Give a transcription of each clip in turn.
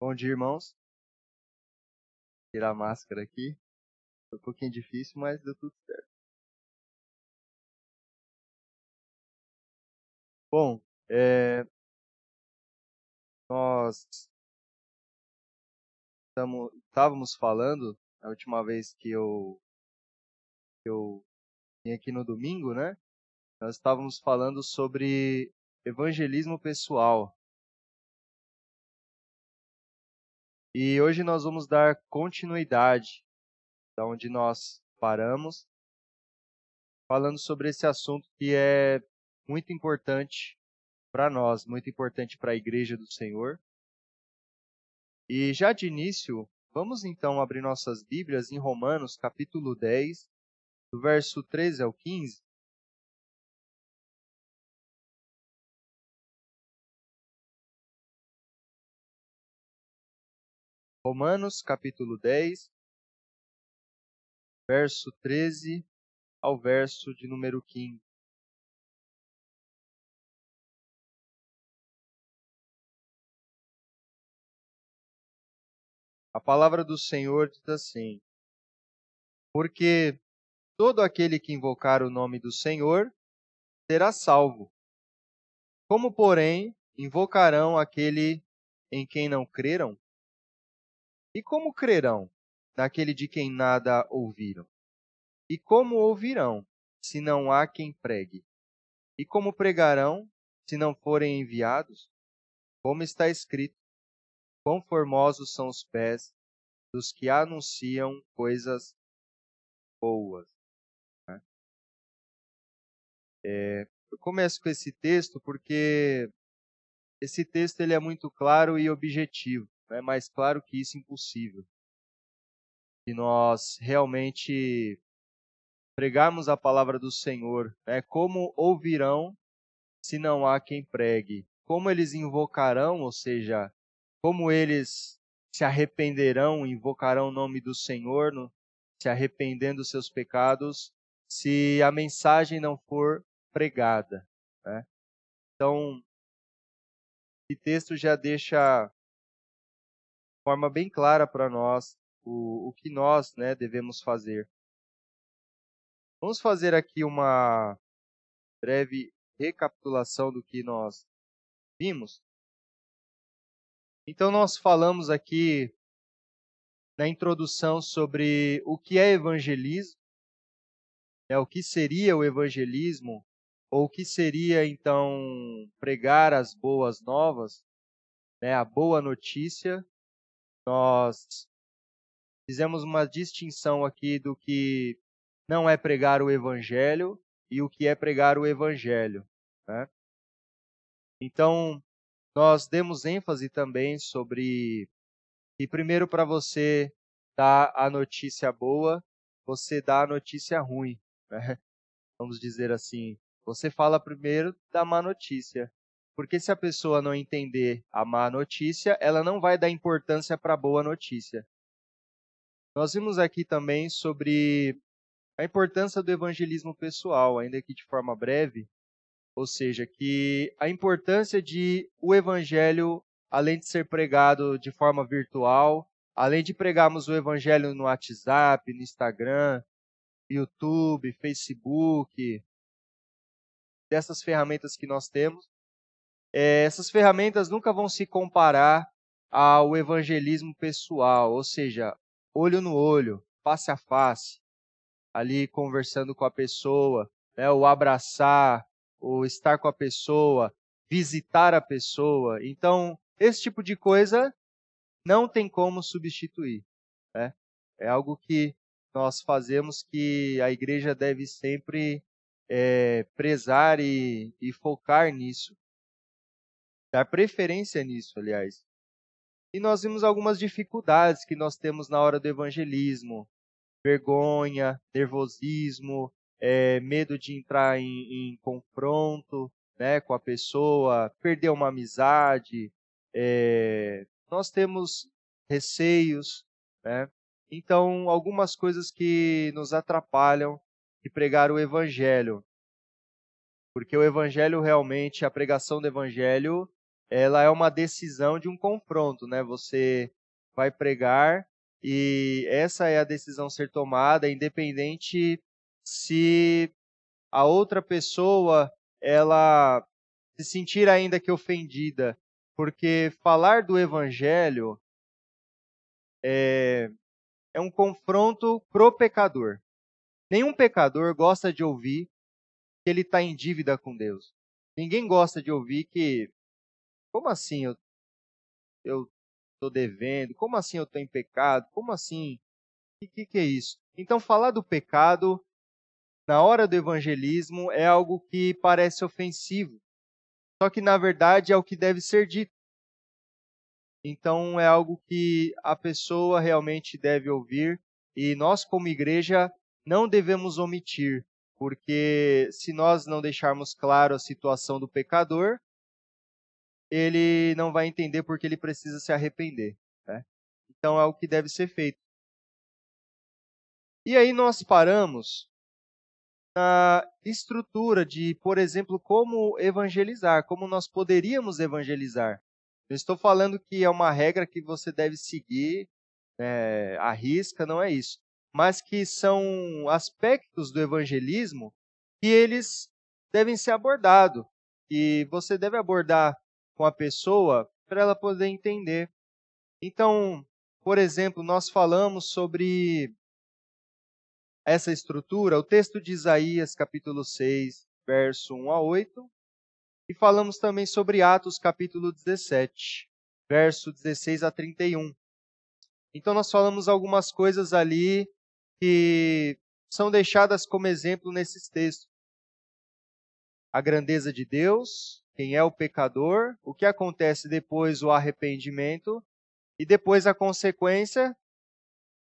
Bom dia, irmãos. Tirar a máscara aqui. Foi um pouquinho difícil, mas deu tudo certo. Bom, é... nós estávamos falando, a última vez que eu, que eu vim aqui no domingo, né? Nós estávamos falando sobre evangelismo pessoal. E hoje nós vamos dar continuidade da onde nós paramos, falando sobre esse assunto que é muito importante para nós, muito importante para a igreja do Senhor. E já de início, vamos então abrir nossas Bíblias em Romanos, capítulo 10, do verso 13 ao 15. Romanos capítulo 10, verso 13 ao verso de número 15. A palavra do Senhor diz assim: Porque todo aquele que invocar o nome do Senhor será salvo. Como, porém, invocarão aquele em quem não creram? E como crerão naquele de quem nada ouviram? E como ouvirão, se não há quem pregue? E como pregarão, se não forem enviados? Como está escrito: Quão formosos são os pés dos que anunciam coisas boas. Né? É, eu começo com esse texto porque esse texto ele é muito claro e objetivo é mais claro que isso impossível. Se nós realmente pregarmos a palavra do Senhor, né, como ouvirão se não há quem pregue? Como eles invocarão, ou seja, como eles se arrependerão, invocarão o nome do Senhor, no, se arrependendo dos seus pecados, se a mensagem não for pregada. Né? Então, esse texto já deixa forma bem clara para nós o, o que nós né, devemos fazer. Vamos fazer aqui uma breve recapitulação do que nós vimos. Então, nós falamos aqui na introdução sobre o que é evangelismo, né, o que seria o evangelismo, ou o que seria então pregar as boas novas, né, a boa notícia, nós fizemos uma distinção aqui do que não é pregar o evangelho e o que é pregar o evangelho. Né? Então, nós demos ênfase também sobre que, primeiro, para você dar a notícia boa, você dá a notícia ruim. Né? Vamos dizer assim. Você fala primeiro da má notícia. Porque se a pessoa não entender a má notícia, ela não vai dar importância para a boa notícia. Nós vimos aqui também sobre a importância do evangelismo pessoal, ainda que de forma breve, ou seja, que a importância de o evangelho, além de ser pregado de forma virtual, além de pregarmos o evangelho no WhatsApp, no Instagram, YouTube, Facebook, dessas ferramentas que nós temos, é, essas ferramentas nunca vão se comparar ao evangelismo pessoal, ou seja, olho no olho, face a face, ali conversando com a pessoa, né, o abraçar, o estar com a pessoa, visitar a pessoa. Então, esse tipo de coisa não tem como substituir. Né? É algo que nós fazemos que a igreja deve sempre é, prezar e, e focar nisso dar preferência nisso, aliás. E nós vimos algumas dificuldades que nós temos na hora do evangelismo: vergonha, nervosismo, é, medo de entrar em, em, confronto né, com a pessoa, perder uma amizade. É, nós temos receios, né? Então, algumas coisas que nos atrapalham de pregar o evangelho. Porque o evangelho realmente, a pregação do evangelho, ela é uma decisão de um confronto, né? Você vai pregar e essa é a decisão ser tomada, independente se a outra pessoa ela se sentir ainda que ofendida, porque falar do evangelho é, é um confronto pro pecador. Nenhum pecador gosta de ouvir que ele está em dívida com Deus. Ninguém gosta de ouvir que, como assim eu estou devendo? Como assim eu estou em pecado? Como assim? O que, que é isso? Então, falar do pecado na hora do evangelismo é algo que parece ofensivo. Só que, na verdade, é o que deve ser dito. Então, é algo que a pessoa realmente deve ouvir e nós, como igreja, não devemos omitir, porque se nós não deixarmos claro a situação do pecador, ele não vai entender porque ele precisa se arrepender. Né? Então, é o que deve ser feito. E aí nós paramos na estrutura de, por exemplo, como evangelizar, como nós poderíamos evangelizar. Eu estou falando que é uma regra que você deve seguir é, risca, não é isso. Mas que são aspectos do evangelismo que eles devem ser abordados. E você deve abordar com a pessoa para ela poder entender. Então, por exemplo, nós falamos sobre essa estrutura, o texto de Isaías, capítulo 6, verso 1 a 8, e falamos também sobre Atos, capítulo 17, verso 16 a 31. Então, nós falamos algumas coisas ali que são deixadas como exemplo nesses textos. A grandeza de Deus, quem é o pecador, o que acontece depois, o arrependimento, e depois a consequência,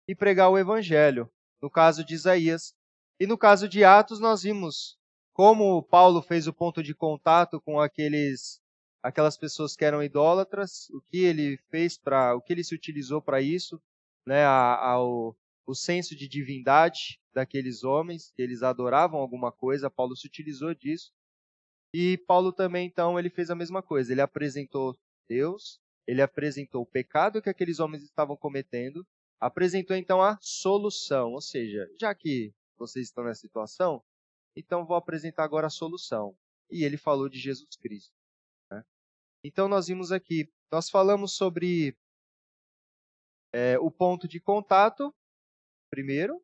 e pregar o evangelho no caso de Isaías. E no caso de Atos, nós vimos como Paulo fez o ponto de contato com aqueles aquelas pessoas que eram idólatras, o que ele fez para, o que ele se utilizou para isso, né, o senso de divindade daqueles homens, que eles adoravam alguma coisa, Paulo se utilizou disso. E Paulo também, então, ele fez a mesma coisa. Ele apresentou Deus, ele apresentou o pecado que aqueles homens estavam cometendo apresentou então a solução, ou seja, já que vocês estão nessa situação, então vou apresentar agora a solução. E ele falou de Jesus Cristo. Né? Então nós vimos aqui, nós falamos sobre é, o ponto de contato, primeiro,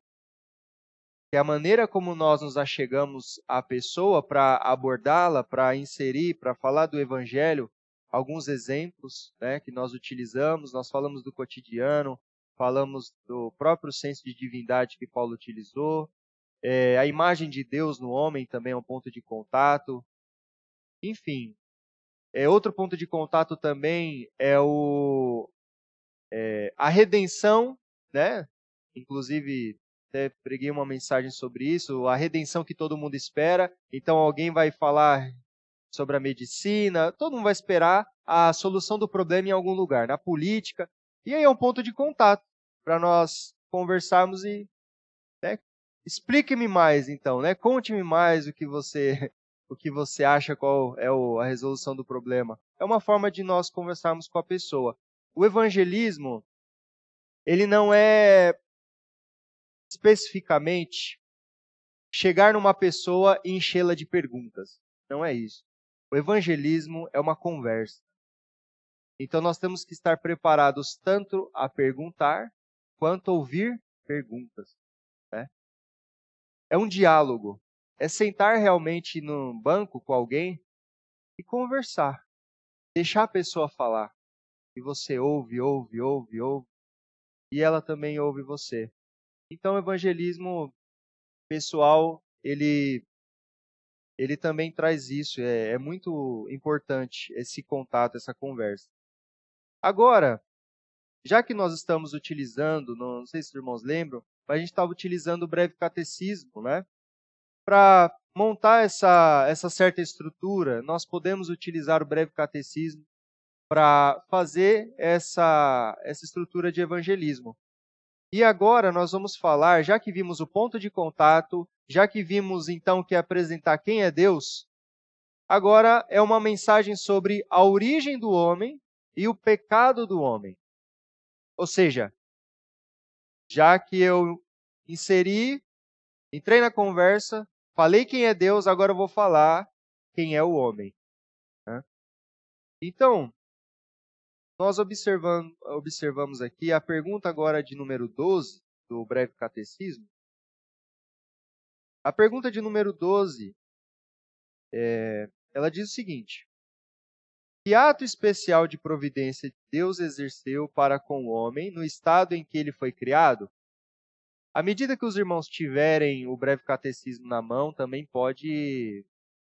que é a maneira como nós nos achegamos à pessoa para abordá-la, para inserir, para falar do Evangelho, alguns exemplos né, que nós utilizamos, nós falamos do cotidiano, falamos do próprio senso de divindade que Paulo utilizou, é, a imagem de Deus no homem também é um ponto de contato. Enfim, é, outro ponto de contato também é, o, é, a redenção, né? Inclusive, até preguei uma mensagem sobre isso, a redenção que todo mundo espera. Então, alguém vai falar sobre a medicina, todo mundo vai esperar a solução do problema em algum lugar, na política, e aí é um ponto de contato para nós conversarmos e né, explique-me mais, então, né? Conte-me mais o que você o que você acha qual é a resolução do problema. É uma forma de nós conversarmos com a pessoa. O evangelismo ele não é especificamente chegar numa pessoa e enchê-la de perguntas. Não é isso. O evangelismo é uma conversa. Então nós temos que estar preparados tanto a perguntar quanto a ouvir perguntas. Né? É um diálogo. É sentar realmente num banco com alguém e conversar. Deixar a pessoa falar. E você ouve, ouve, ouve, ouve. E ela também ouve você. Então o evangelismo pessoal, ele ele também traz isso. É, é muito importante esse contato, essa conversa. Agora, já que nós estamos utilizando, não, sei se os irmãos lembram, mas a gente estava utilizando o breve catecismo, né? Para montar essa, essa certa estrutura, nós podemos utilizar o breve catecismo para fazer essa, essa estrutura de evangelismo. E agora nós vamos falar, já que vimos o ponto de contato, já que vimos então que apresentar quem é Deus, agora é uma mensagem sobre a origem do homem e o pecado do homem. Ou seja, já que eu inseri, entrei na conversa, falei quem é Deus, agora eu vou falar quem é o homem. Né? Então, nós observamos, aqui a pergunta agora de número 12 do breve catecismo. A pergunta de número 12, é, ela diz o seguinte: Que ato especial de providência Deus exerceu para com o homem no estado em que ele foi criado? À medida que os irmãos tiverem o breve catecismo na mão, também pode,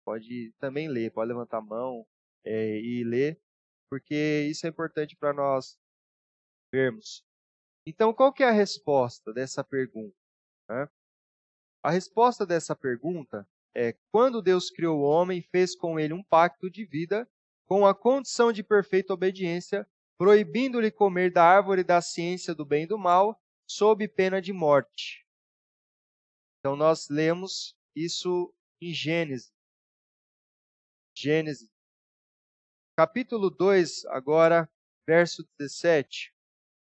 pode também ler, pode levantar a mão é, e ler, porque isso é importante para nós vermos. Então, qual que é a resposta dessa pergunta? Né? A resposta dessa pergunta é: quando Deus criou o homem, fez com ele um pacto de vida, com a condição de perfeita obediência, proibindo-lhe comer da árvore da ciência do bem e do mal, sob pena de morte. Então, nós lemos isso em Gênesis. Gênesis, capítulo 2, agora, verso 17.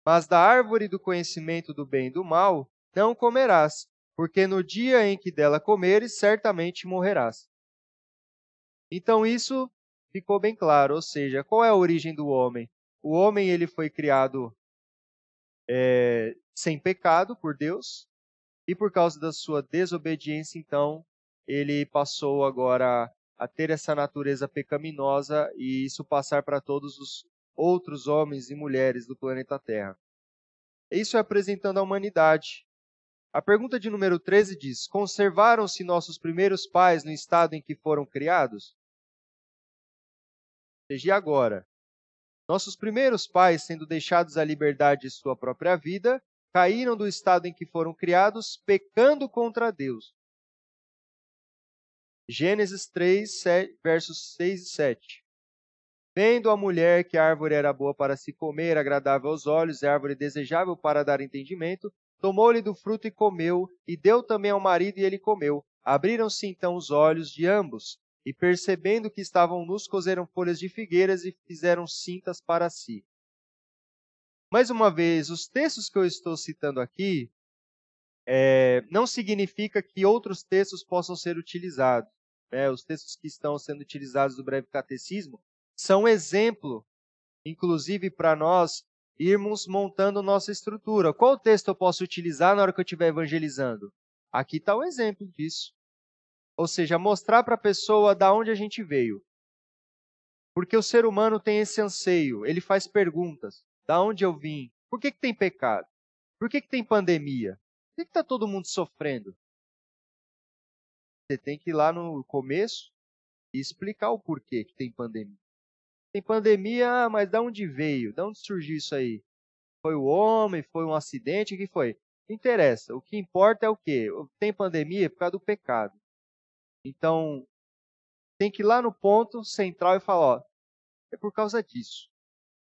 Mas da árvore do conhecimento do bem e do mal não comerás, porque no dia em que dela comeres, certamente morrerás. Então isso ficou bem claro, ou seja, qual é a origem do homem? O homem ele foi criado é, sem pecado por Deus e por causa da sua desobediência, então ele passou agora a ter essa natureza pecaminosa e isso passar para todos os outros homens e mulheres do planeta Terra. Isso é apresentando a humanidade. A pergunta de número 13 diz: Conservaram-se nossos primeiros pais no estado em que foram criados? Seja agora. Nossos primeiros pais, sendo deixados à liberdade de sua própria vida, caíram do estado em que foram criados, pecando contra Deus. Gênesis 3, versos 6 e 7. Vendo a mulher que a árvore era boa para se comer, agradável aos olhos, e árvore desejável para dar entendimento, tomou-lhe do fruto e comeu, e deu também ao marido e ele comeu. Abriram-se então os olhos de ambos, e percebendo que estavam nus, cozeram folhas de figueiras e fizeram cintas para si. Mais uma vez, os textos que eu estou citando aqui é, não significa que outros textos possam ser utilizados. Né? Os textos que estão sendo utilizados do breve catecismo são exemplo, inclusive para nós, irmos montando nossa estrutura. Qual texto eu posso utilizar na hora que eu estiver evangelizando? Aqui está o exemplo disso. Ou seja, mostrar para a pessoa da onde a gente veio. Porque o ser humano tem esse anseio, ele faz perguntas. Da onde eu vim? Por que, que tem pecado? Por que, que tem pandemia? Por que está todo mundo sofrendo? Você tem que ir lá no começo e explicar o porquê que tem pandemia. Tem pandemia, ah, mas de onde veio? De onde surgiu isso aí? Foi o homem? Foi um acidente? O que foi? Não interessa. O que importa é o quê? Tem pandemia por causa do pecado. Então, tem que ir lá no ponto central e falar, ó, é por causa disso.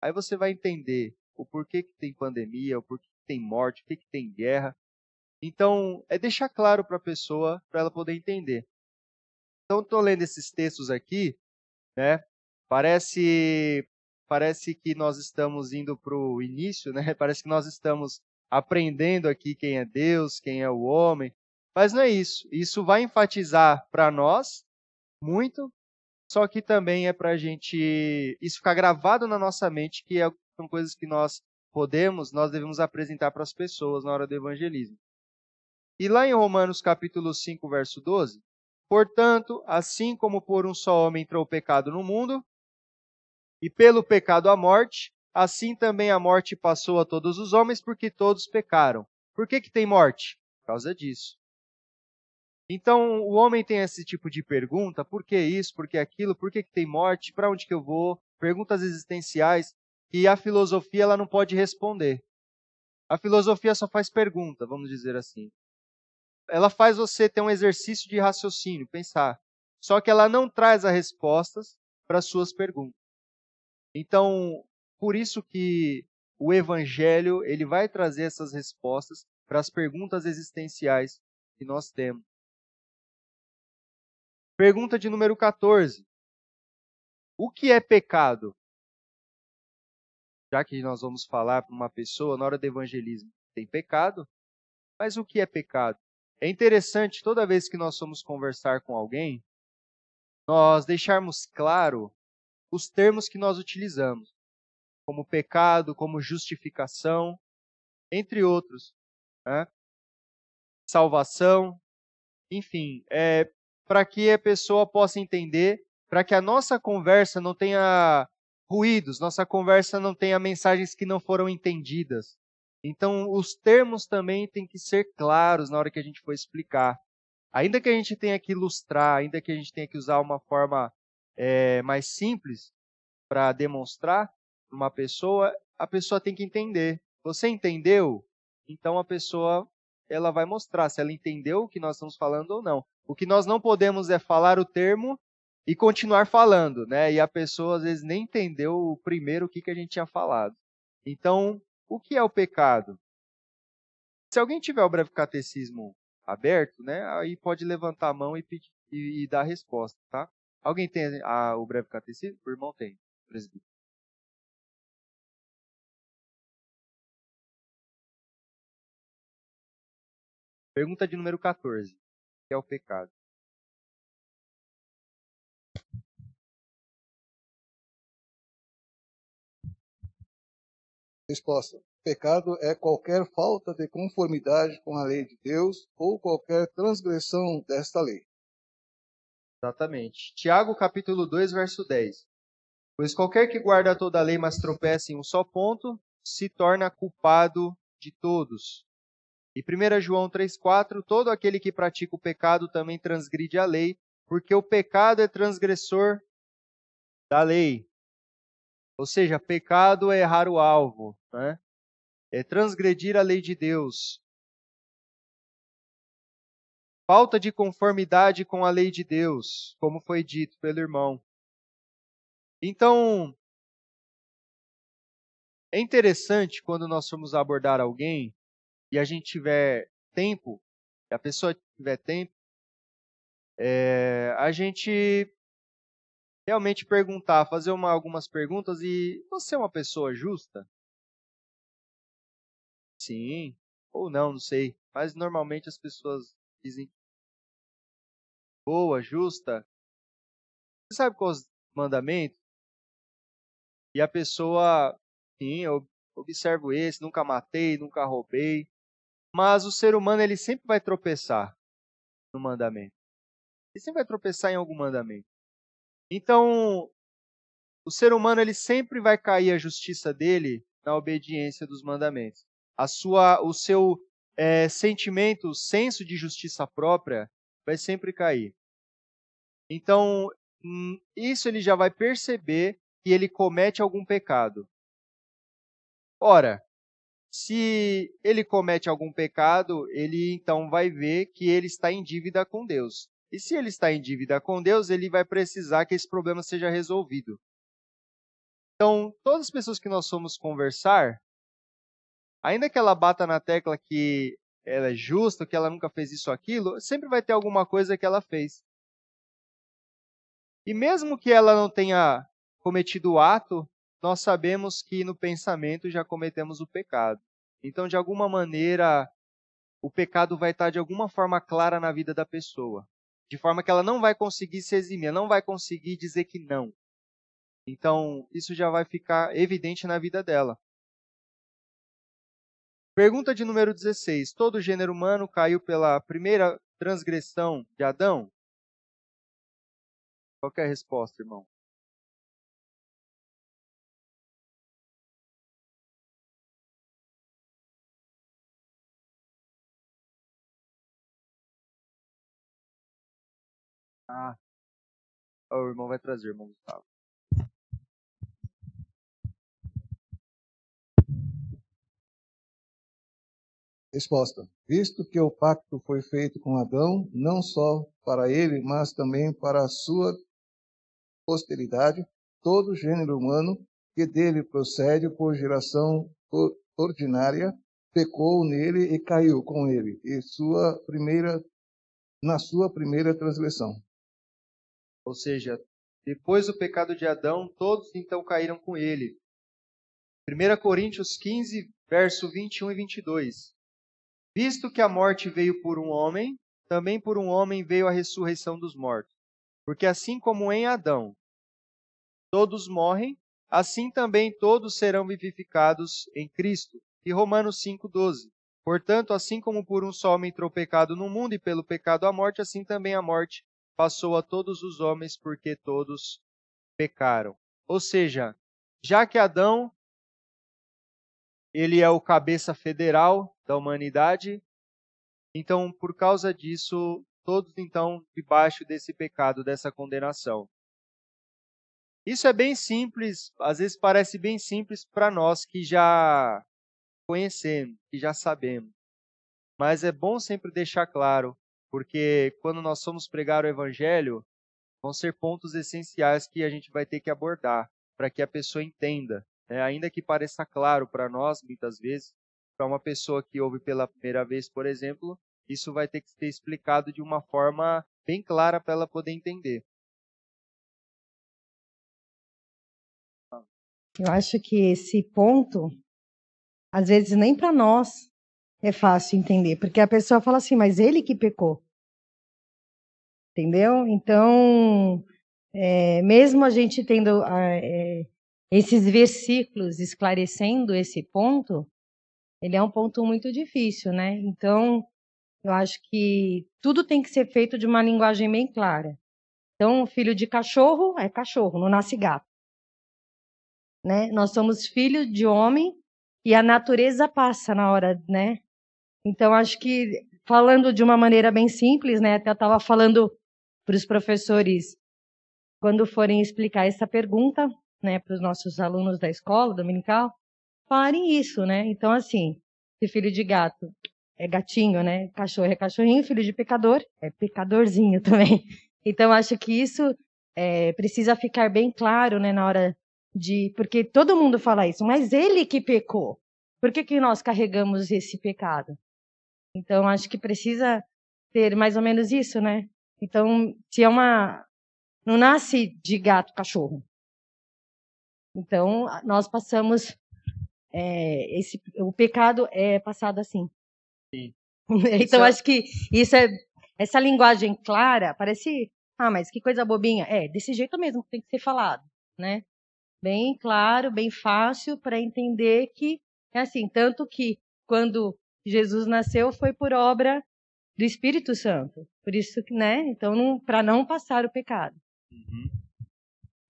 Aí você vai entender o porquê que tem pandemia, o porquê que tem morte, o porquê que tem guerra. Então, é deixar claro para a pessoa, para ela poder entender. Então, estou lendo esses textos aqui, né? Parece, parece que nós estamos indo para o início, né? Parece que nós estamos aprendendo aqui quem é Deus, quem é o homem. Mas não é isso. Isso vai enfatizar para nós muito, só que também é para a gente isso ficar gravado na nossa mente que é, são coisas que nós podemos, nós devemos apresentar para as pessoas na hora do evangelismo. E lá em Romanos capítulo 5, verso 12, portanto, assim como por um só homem entrou o pecado no mundo, e pelo pecado a morte, assim também a morte passou a todos os homens, porque todos pecaram. Por que, que tem morte? Por causa disso. Então, o homem tem esse tipo de pergunta: por que isso, por que aquilo, por que, que tem morte, para onde que eu vou? Perguntas existenciais que a filosofia ela não pode responder. A filosofia só faz pergunta, vamos dizer assim. Ela faz você ter um exercício de raciocínio, pensar. Só que ela não traz as respostas para suas perguntas. Então, por isso que o evangelho, ele vai trazer essas respostas para as perguntas existenciais que nós temos. Pergunta de número 14. o que é pecado? Já que nós vamos falar para uma pessoa na hora do evangelismo, tem pecado, mas o que é pecado? É interessante toda vez que nós somos conversar com alguém, nós deixarmos claro os termos que nós utilizamos, como pecado, como justificação, entre outros. Né? Salvação, enfim, é, para que a pessoa possa entender, para que a nossa conversa não tenha ruídos, nossa conversa não tenha mensagens que não foram entendidas. Então, os termos também têm que ser claros na hora que a gente for explicar. Ainda que a gente tenha que ilustrar, ainda que a gente tenha que usar uma forma é, mais simples para demonstrar uma pessoa, a pessoa tem que entender. Você entendeu? Então a pessoa ela vai mostrar se ela entendeu o que nós estamos falando ou não. O que nós não podemos é falar o termo e continuar falando, né? E a pessoa às vezes nem entendeu o primeiro o que, que a gente tinha falado. Então, o que é o pecado? Se alguém tiver o breve catecismo aberto, né, aí pode levantar a mão e, pedir, e, e dar a resposta, tá? Alguém tem a, o breve catecismo? O irmão tem, presbítero. Pergunta de número 14, que é o pecado. Resposta: Pecado é qualquer falta de conformidade com a lei de Deus ou qualquer transgressão desta lei. Exatamente. Tiago capítulo 2, verso 10. Pois qualquer que guarda toda a lei, mas tropeça em um só ponto, se torna culpado de todos. E 1 João 3,4: Todo aquele que pratica o pecado também transgride a lei, porque o pecado é transgressor da lei. Ou seja, pecado é errar o alvo, né? é transgredir a lei de Deus. Falta de conformidade com a lei de Deus, como foi dito pelo irmão. Então, é interessante quando nós formos abordar alguém e a gente tiver tempo, e a pessoa tiver tempo, é, a gente realmente perguntar, fazer uma, algumas perguntas e você é uma pessoa justa? Sim, ou não, não sei. Mas normalmente as pessoas dizem boa, justa. Você sabe qual é os mandamentos? E a pessoa, sim, eu observo esse, nunca matei, nunca roubei. Mas o ser humano ele sempre vai tropeçar no mandamento. Ele sempre vai tropeçar em algum mandamento. Então, o ser humano ele sempre vai cair a justiça dele na obediência dos mandamentos. A sua, o seu é, sentimento, o senso de justiça própria vai sempre cair. Então, hum, isso ele já vai perceber que ele comete algum pecado. Ora, se ele comete algum pecado, ele então vai ver que ele está em dívida com Deus. E se ele está em dívida com Deus, ele vai precisar que esse problema seja resolvido. Então, todas as pessoas que nós somos conversar, ainda que ela bata na tecla que ela é justa, que ela nunca fez isso ou aquilo, sempre vai ter alguma coisa que ela fez. E mesmo que ela não tenha cometido o ato, nós sabemos que no pensamento já cometemos o pecado. Então, de alguma maneira, o pecado vai estar de alguma forma clara na vida da pessoa de forma que ela não vai conseguir se eximir, não vai conseguir dizer que não. Então, isso já vai ficar evidente na vida dela. Pergunta de número 16. Todo gênero humano caiu pela primeira transgressão de Adão? Qual é a resposta, irmão? Ah. O irmão vai trazer, irmão Gustavo. Resposta: Visto que o pacto foi feito com Adão, não só para ele, mas também para a sua posteridade, todo gênero humano que dele procede por geração ordinária pecou nele e caiu com ele, e sua primeira na sua primeira transgressão. Ou seja, Depois do pecado de Adão, todos então caíram com ele. 1 Coríntios 15, verso 21 e 22. Visto que a morte veio por um homem, também por um homem veio a ressurreição dos mortos. Porque assim como em Adão todos morrem, assim também todos serão vivificados em Cristo. E Romanos 5,12. Portanto, assim como por um só homem entrou o pecado no mundo e pelo pecado a morte, assim também a morte passou a todos os homens, porque todos pecaram. Ou seja, já que Adão ele é o cabeça federal da humanidade, então por causa disso, todos então debaixo desse pecado, dessa condenação. Isso é bem simples, às vezes parece bem simples para nós que já conhecemos, que já sabemos. Mas é bom sempre deixar claro, porque quando nós somos pregar o evangelho, vão ser pontos essenciais que a gente vai ter que abordar para que a pessoa entenda, né? ainda que pareça claro para nós muitas vezes, para uma pessoa que ouve pela primeira vez, por exemplo, isso vai ter que ser explicado de uma forma bem clara para ela poder entender. Eu acho que esse ponto às vezes nem para nós é fácil entender, porque a pessoa fala assim, mas ele que pecou. Entendeu? Então, é, mesmo a gente tendo é, esses versículos esclarecendo esse ponto, ele é um ponto muito difícil, né? Então, eu acho que tudo tem que ser feito de uma linguagem bem clara. Então, filho de cachorro é cachorro, não nasce gato. Né? Nós somos filho de homem e a natureza passa na hora, né? Então acho que falando de uma maneira bem simples, né? Até estava falando para os professores quando forem explicar essa pergunta, né, para os nossos alunos da escola dominical, falarem isso, né? Então assim, se filho de gato é gatinho, né? Cachorro é cachorrinho, filho de pecador é pecadorzinho também. Então acho que isso é, precisa ficar bem claro, né, na hora de porque todo mundo fala isso, mas ele que pecou. Por que, que nós carregamos esse pecado? Então acho que precisa ter mais ou menos isso, né? Então, se é uma não nasce de gato cachorro. Então nós passamos é, esse o pecado é passado assim. Sim. então é acho que isso é essa linguagem clara parece ah, mas que coisa bobinha. É, desse jeito mesmo que tem que ser falado, né? bem claro, bem fácil para entender que é assim, tanto que quando Jesus nasceu foi por obra do Espírito Santo. Por isso, né? Então, para não passar o pecado. Uhum.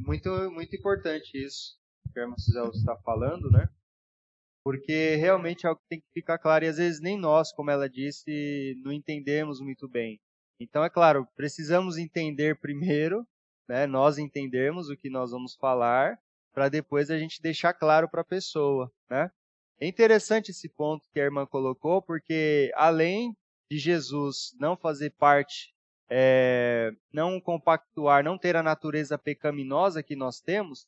Muito, muito importante isso que a irmã está falando, né? Porque realmente é algo que tem que ficar claro e às vezes nem nós, como ela disse, não entendemos muito bem. Então, é claro, precisamos entender primeiro, né? Nós entendermos o que nós vamos falar para depois a gente deixar claro para a pessoa, né? É interessante esse ponto que a irmã colocou, porque além de Jesus não fazer parte, é, não compactuar, não ter a natureza pecaminosa que nós temos,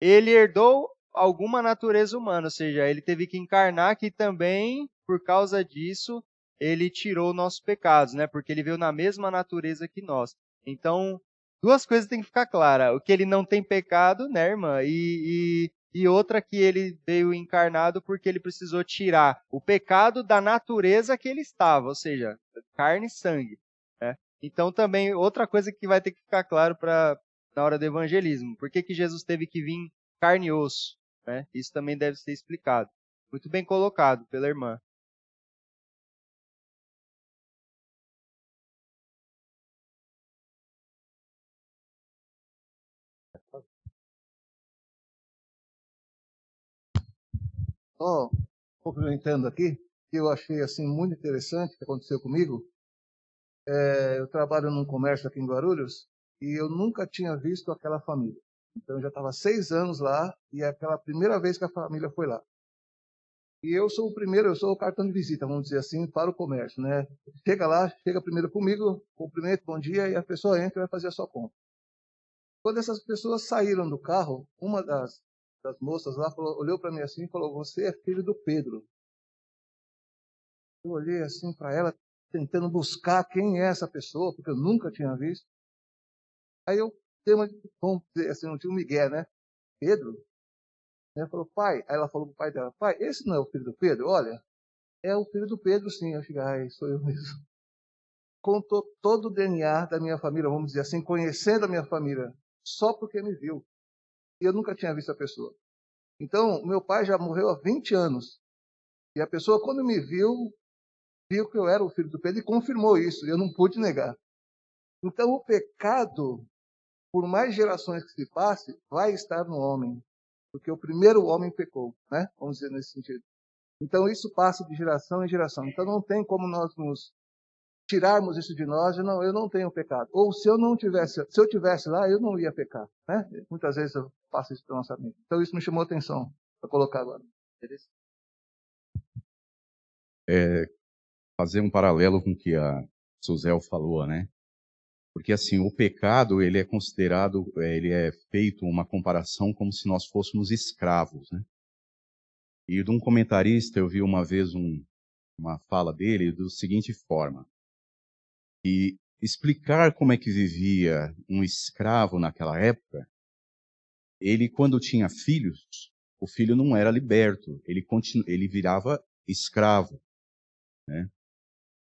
ele herdou alguma natureza humana, ou seja, ele teve que encarnar que também, por causa disso, ele tirou nossos pecados, né? Porque ele veio na mesma natureza que nós. Então, duas coisas têm que ficar claras. O que ele não tem pecado, né, irmã? E, e, e outra que ele veio encarnado porque ele precisou tirar o pecado da natureza que ele estava, ou seja, carne e sangue. Né? Então também outra coisa que vai ter que ficar claro para na hora do evangelismo. Por que, que Jesus teve que vir carne e osso? Né? Isso também deve ser explicado. Muito bem colocado pela irmã. Só complementando aqui, que eu achei assim muito interessante que aconteceu comigo. É, eu trabalho num comércio aqui em Guarulhos e eu nunca tinha visto aquela família. Então eu já estava seis anos lá e é aquela primeira vez que a família foi lá. E eu sou o primeiro, eu sou o cartão de visita, vamos dizer assim, para o comércio, né? Chega lá, chega primeiro comigo, cumprimento, bom dia, e a pessoa entra e vai fazer a sua compra. Quando essas pessoas saíram do carro, uma das das moças lá, falou, olhou para mim assim e falou: Você é filho do Pedro. Eu olhei assim para ela, tentando buscar quem é essa pessoa, porque eu nunca tinha visto. Aí eu tem uma, vamos dizer assim, um Miguel, né? Pedro. Né? Falou, pai, aí ela falou pro pai dela, pai, esse não é o filho do Pedro? Olha, é o filho do Pedro, sim. Eu cheguei, ai, sou eu mesmo. Contou todo o DNA da minha família, vamos dizer assim, conhecendo a minha família, só porque me viu. E eu nunca tinha visto a pessoa. Então, meu pai já morreu há 20 anos. E a pessoa, quando me viu, viu que eu era o filho do Pedro e confirmou isso. E eu não pude negar. Então, o pecado, por mais gerações que se passe, vai estar no homem. Porque o primeiro homem pecou, né? Vamos dizer nesse sentido. Então, isso passa de geração em geração. Então, não tem como nós nos tirarmos isso de nós, não, eu não tenho pecado. Ou se eu não tivesse, se eu tivesse lá, eu não ia pecar, né? Muitas vezes eu faço isso para nossa mente. Então isso me chamou a atenção para colocar agora. É, fazer um paralelo com o que a Suzel falou, né? Porque assim, o pecado, ele é considerado, é, ele é feito uma comparação como se nós fôssemos escravos, né? E de um comentarista eu vi uma vez um, uma fala dele do seguinte forma: e explicar como é que vivia um escravo naquela época, ele, quando tinha filhos, o filho não era liberto, ele, continu, ele virava escravo. Né?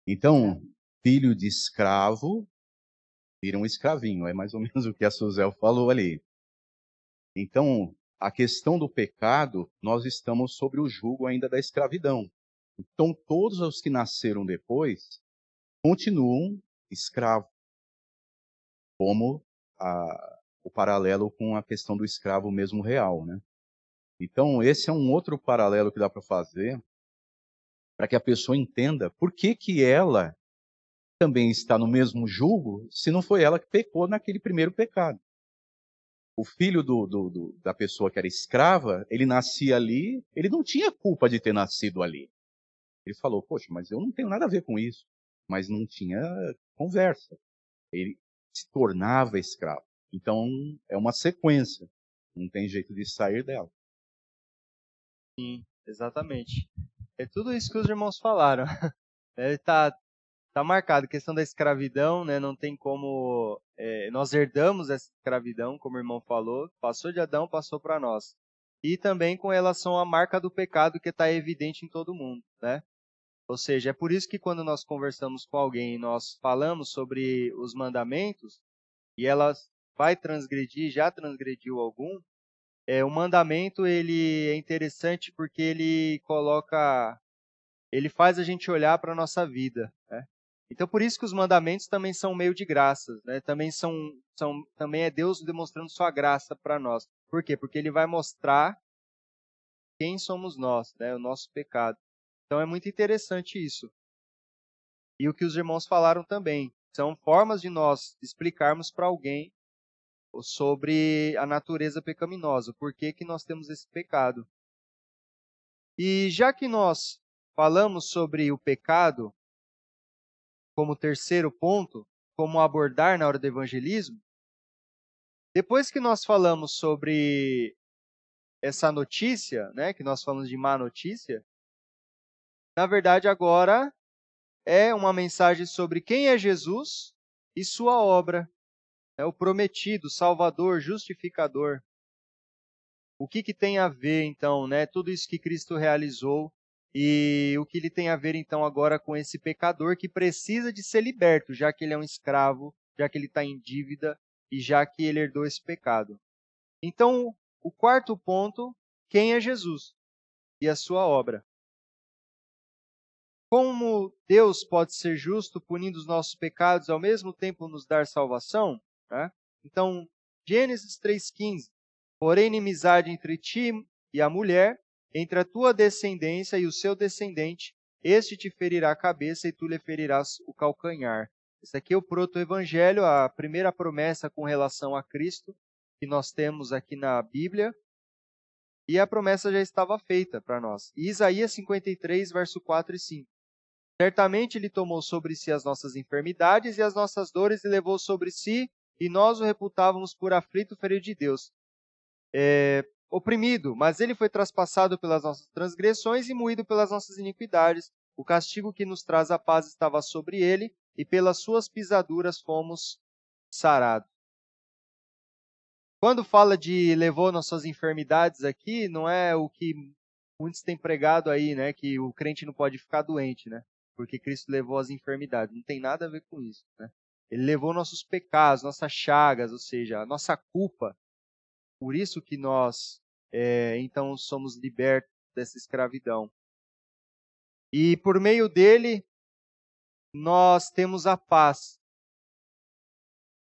Então, filho de escravo vira um escravinho, é mais ou menos o que a Suzel falou ali. Então, a questão do pecado, nós estamos sobre o jugo ainda da escravidão. Então, todos os que nasceram depois continuam escravos, como a, o paralelo com a questão do escravo mesmo real, né? Então, esse é um outro paralelo que dá para fazer para que a pessoa entenda por que, que ela também está no mesmo julgo se não foi ela que pecou naquele primeiro pecado. O filho do, do, do, da pessoa que era escrava, ele nascia ali, ele não tinha culpa de ter nascido ali. Ele falou, poxa, mas eu não tenho nada a ver com isso. Mas não tinha conversa. Ele se tornava escravo. Então, é uma sequência. Não tem jeito de sair dela. Sim, exatamente. É tudo isso que os irmãos falaram. Está tá marcado a questão da escravidão, né? Não tem como. É, nós herdamos essa escravidão, como o irmão falou. Passou de Adão, passou para nós. E também com relação à marca do pecado que está evidente em todo mundo, né? Ou seja, é por isso que quando nós conversamos com alguém e nós falamos sobre os mandamentos, e ela vai transgredir, já transgrediu algum, é, o mandamento ele é interessante porque ele coloca, ele faz a gente olhar para a nossa vida. Né? Então, por isso que os mandamentos também são meio de graças, né? também, são, são, também é Deus demonstrando sua graça para nós. Por quê? Porque ele vai mostrar quem somos nós, né? o nosso pecado. Então é muito interessante isso. E o que os irmãos falaram também. São formas de nós explicarmos para alguém sobre a natureza pecaminosa, o porquê que nós temos esse pecado. E já que nós falamos sobre o pecado como terceiro ponto, como abordar na hora do evangelismo, depois que nós falamos sobre essa notícia, né, que nós falamos de má notícia, na verdade, agora é uma mensagem sobre quem é Jesus e sua obra. É o prometido, salvador, justificador. O que, que tem a ver, então, né? Tudo isso que Cristo realizou e o que ele tem a ver, então, agora com esse pecador que precisa de ser liberto, já que ele é um escravo, já que ele está em dívida e já que ele herdou esse pecado. Então, o quarto ponto, quem é Jesus e a sua obra como Deus pode ser justo punindo os nossos pecados ao mesmo tempo nos dar salvação? Né? Então, Gênesis 3,15: Porém, inimizade entre ti e a mulher, entre a tua descendência e o seu descendente, este te ferirá a cabeça e tu lhe ferirás o calcanhar. Esse aqui é o proto-evangelho, a primeira promessa com relação a Cristo que nós temos aqui na Bíblia. E a promessa já estava feita para nós. Isaías 53, verso 4 e 5. Certamente ele tomou sobre si as nossas enfermidades e as nossas dores e levou sobre si, e nós o reputávamos por aflito, ferido de Deus. É, oprimido, mas ele foi traspassado pelas nossas transgressões e moído pelas nossas iniquidades. O castigo que nos traz a paz estava sobre ele, e pelas suas pisaduras fomos sarados. quando fala de levou nossas enfermidades aqui, não é o que muitos têm pregado aí, né? Que o crente não pode ficar doente, né? Porque Cristo levou as enfermidades. Não tem nada a ver com isso, né? Ele levou nossos pecados, nossas chagas, ou seja, a nossa culpa. Por isso que nós, é, então, somos libertos dessa escravidão. E por meio dele, nós temos a paz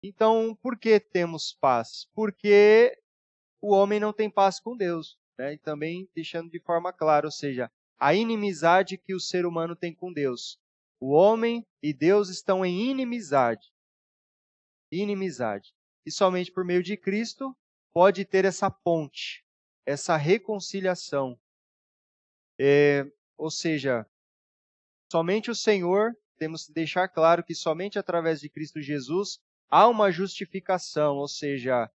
então, por que temos paz? Porque o homem não tem paz com Deus. Né? E também deixando de forma clara, ou seja, a inimizade que o ser humano tem com Deus. O homem e Deus estão em inimizade. Inimizade. E somente por meio de Cristo pode ter essa ponte, essa reconciliação. É, ou seja, somente o Senhor, temos que deixar claro que somente através de Cristo Jesus há uma justificação, ou seja,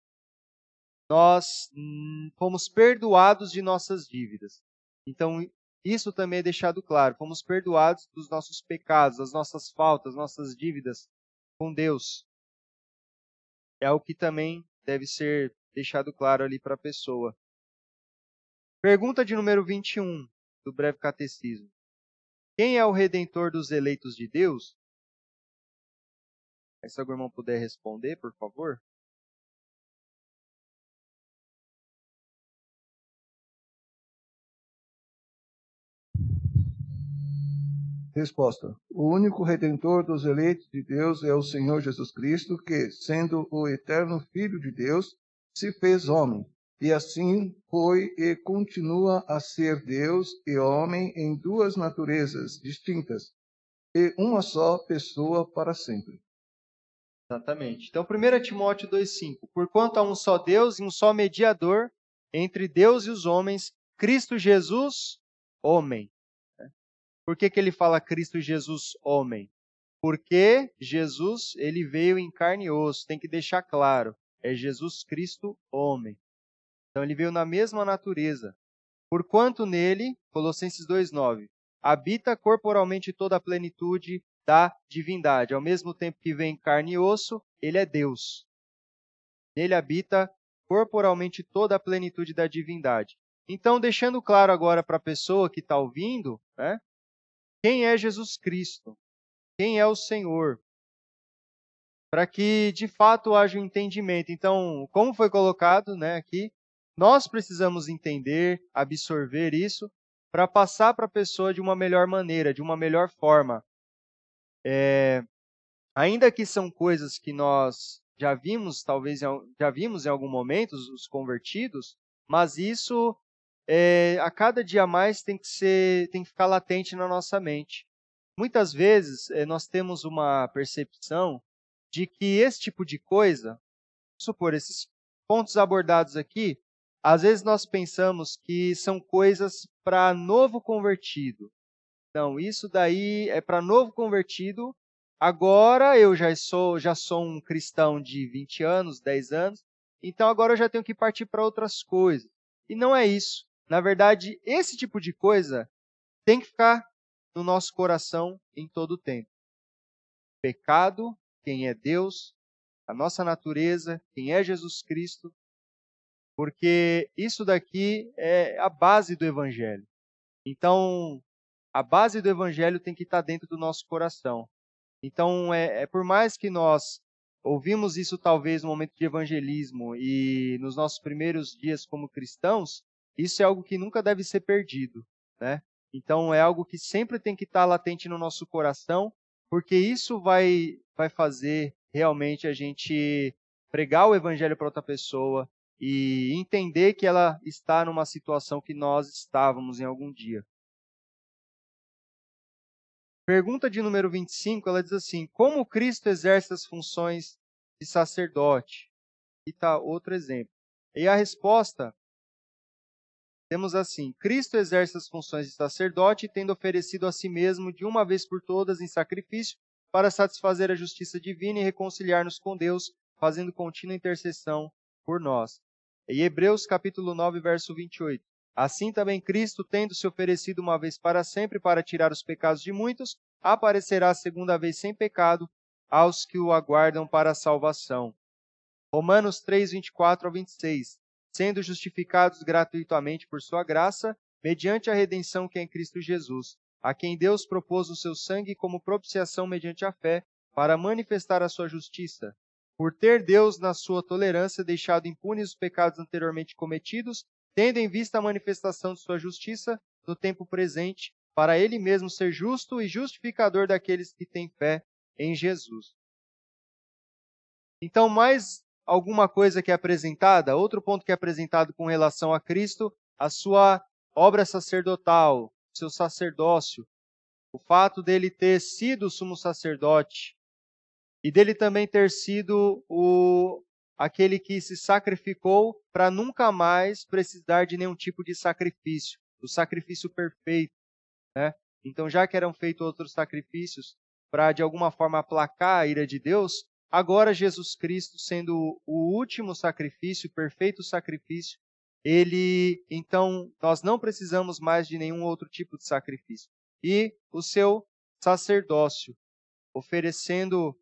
nós fomos perdoados de nossas dívidas. Então, isso também é deixado claro. Fomos perdoados dos nossos pecados, das nossas faltas, nossas dívidas com Deus. É o que também deve ser deixado claro ali para a pessoa. Pergunta de número 21 do breve catecismo. Quem é o redentor dos eleitos de Deus? se algum irmão puder responder, por favor. Resposta: O único redentor dos eleitos de Deus é o Senhor Jesus Cristo, que, sendo o eterno Filho de Deus, se fez homem, e assim foi e continua a ser Deus e homem em duas naturezas distintas, e uma só pessoa para sempre. Exatamente. Então, 1 Timóteo 2,5: Porquanto há um só Deus e um só mediador entre Deus e os homens, Cristo Jesus, homem. Por que, que ele fala Cristo Jesus, homem? Porque Jesus, ele veio em carne e osso, tem que deixar claro. É Jesus Cristo, homem. Então, ele veio na mesma natureza. Porquanto nele, Colossenses 2,9, habita corporalmente toda a plenitude da divindade. Ao mesmo tempo que vem carne e osso, ele é Deus. Nele habita corporalmente toda a plenitude da divindade. Então, deixando claro agora para a pessoa que está ouvindo, né, quem é Jesus Cristo? Quem é o Senhor? Para que de fato haja um entendimento. Então, como foi colocado né, aqui, nós precisamos entender, absorver isso, para passar para a pessoa de uma melhor maneira, de uma melhor forma. É, ainda que são coisas que nós já vimos, talvez já vimos em algum momento, os convertidos, mas isso é, a cada dia mais tem que ser, tem que ficar latente na nossa mente. Muitas vezes é, nós temos uma percepção de que esse tipo de coisa, supor esses pontos abordados aqui, às vezes nós pensamos que são coisas para novo convertido, então, isso daí é para novo convertido. Agora eu já sou, já sou um cristão de 20 anos, 10 anos, então agora eu já tenho que partir para outras coisas. E não é isso. Na verdade, esse tipo de coisa tem que ficar no nosso coração em todo o tempo. Pecado, quem é Deus, a nossa natureza, quem é Jesus Cristo, porque isso daqui é a base do Evangelho. Então, a base do evangelho tem que estar dentro do nosso coração. Então, é, é por mais que nós ouvimos isso talvez no momento de evangelismo e nos nossos primeiros dias como cristãos, isso é algo que nunca deve ser perdido, né? Então é algo que sempre tem que estar latente no nosso coração, porque isso vai vai fazer realmente a gente pregar o evangelho para outra pessoa e entender que ela está numa situação que nós estávamos em algum dia. Pergunta de número 25, ela diz assim: Como Cristo exerce as funções de sacerdote? E está outro exemplo. E a resposta temos assim: Cristo exerce as funções de sacerdote, tendo oferecido a si mesmo de uma vez por todas em sacrifício para satisfazer a justiça divina e reconciliar-nos com Deus, fazendo contínua intercessão por nós. Em Hebreus capítulo 9, verso 28. Assim também Cristo, tendo se oferecido uma vez para sempre para tirar os pecados de muitos, aparecerá segunda vez sem pecado aos que o aguardam para a salvação. Romanos 3, 24 ao 26. Sendo justificados gratuitamente por sua graça, mediante a redenção que é em Cristo Jesus, a quem Deus propôs o seu sangue como propiciação mediante a fé, para manifestar a sua justiça. Por ter Deus, na sua tolerância, deixado impunes os pecados anteriormente cometidos, tendo em vista a manifestação de sua justiça no tempo presente, para ele mesmo ser justo e justificador daqueles que têm fé em Jesus. Então, mais alguma coisa que é apresentada, outro ponto que é apresentado com relação a Cristo, a sua obra sacerdotal, seu sacerdócio, o fato dele ter sido sumo sacerdote e dele também ter sido o aquele que se sacrificou para nunca mais precisar de nenhum tipo de sacrifício, o sacrifício perfeito, né? Então, já que eram feitos outros sacrifícios para de alguma forma aplacar a ira de Deus, Agora, Jesus Cristo, sendo o último sacrifício, perfeito sacrifício, ele, então, nós não precisamos mais de nenhum outro tipo de sacrifício. E o seu sacerdócio, oferecendo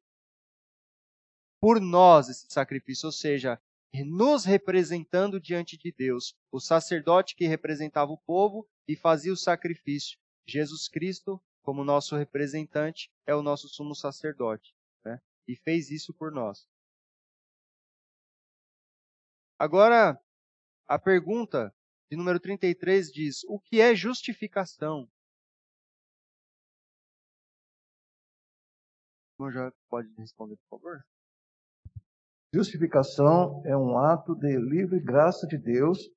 por nós esse sacrifício, ou seja, nos representando diante de Deus. O sacerdote que representava o povo e fazia o sacrifício. Jesus Cristo, como nosso representante, é o nosso sumo sacerdote e fez isso por nós. Agora, a pergunta de número 33 diz: O que é justificação? já pode responder, por favor? Justificação é um ato de livre graça de Deus,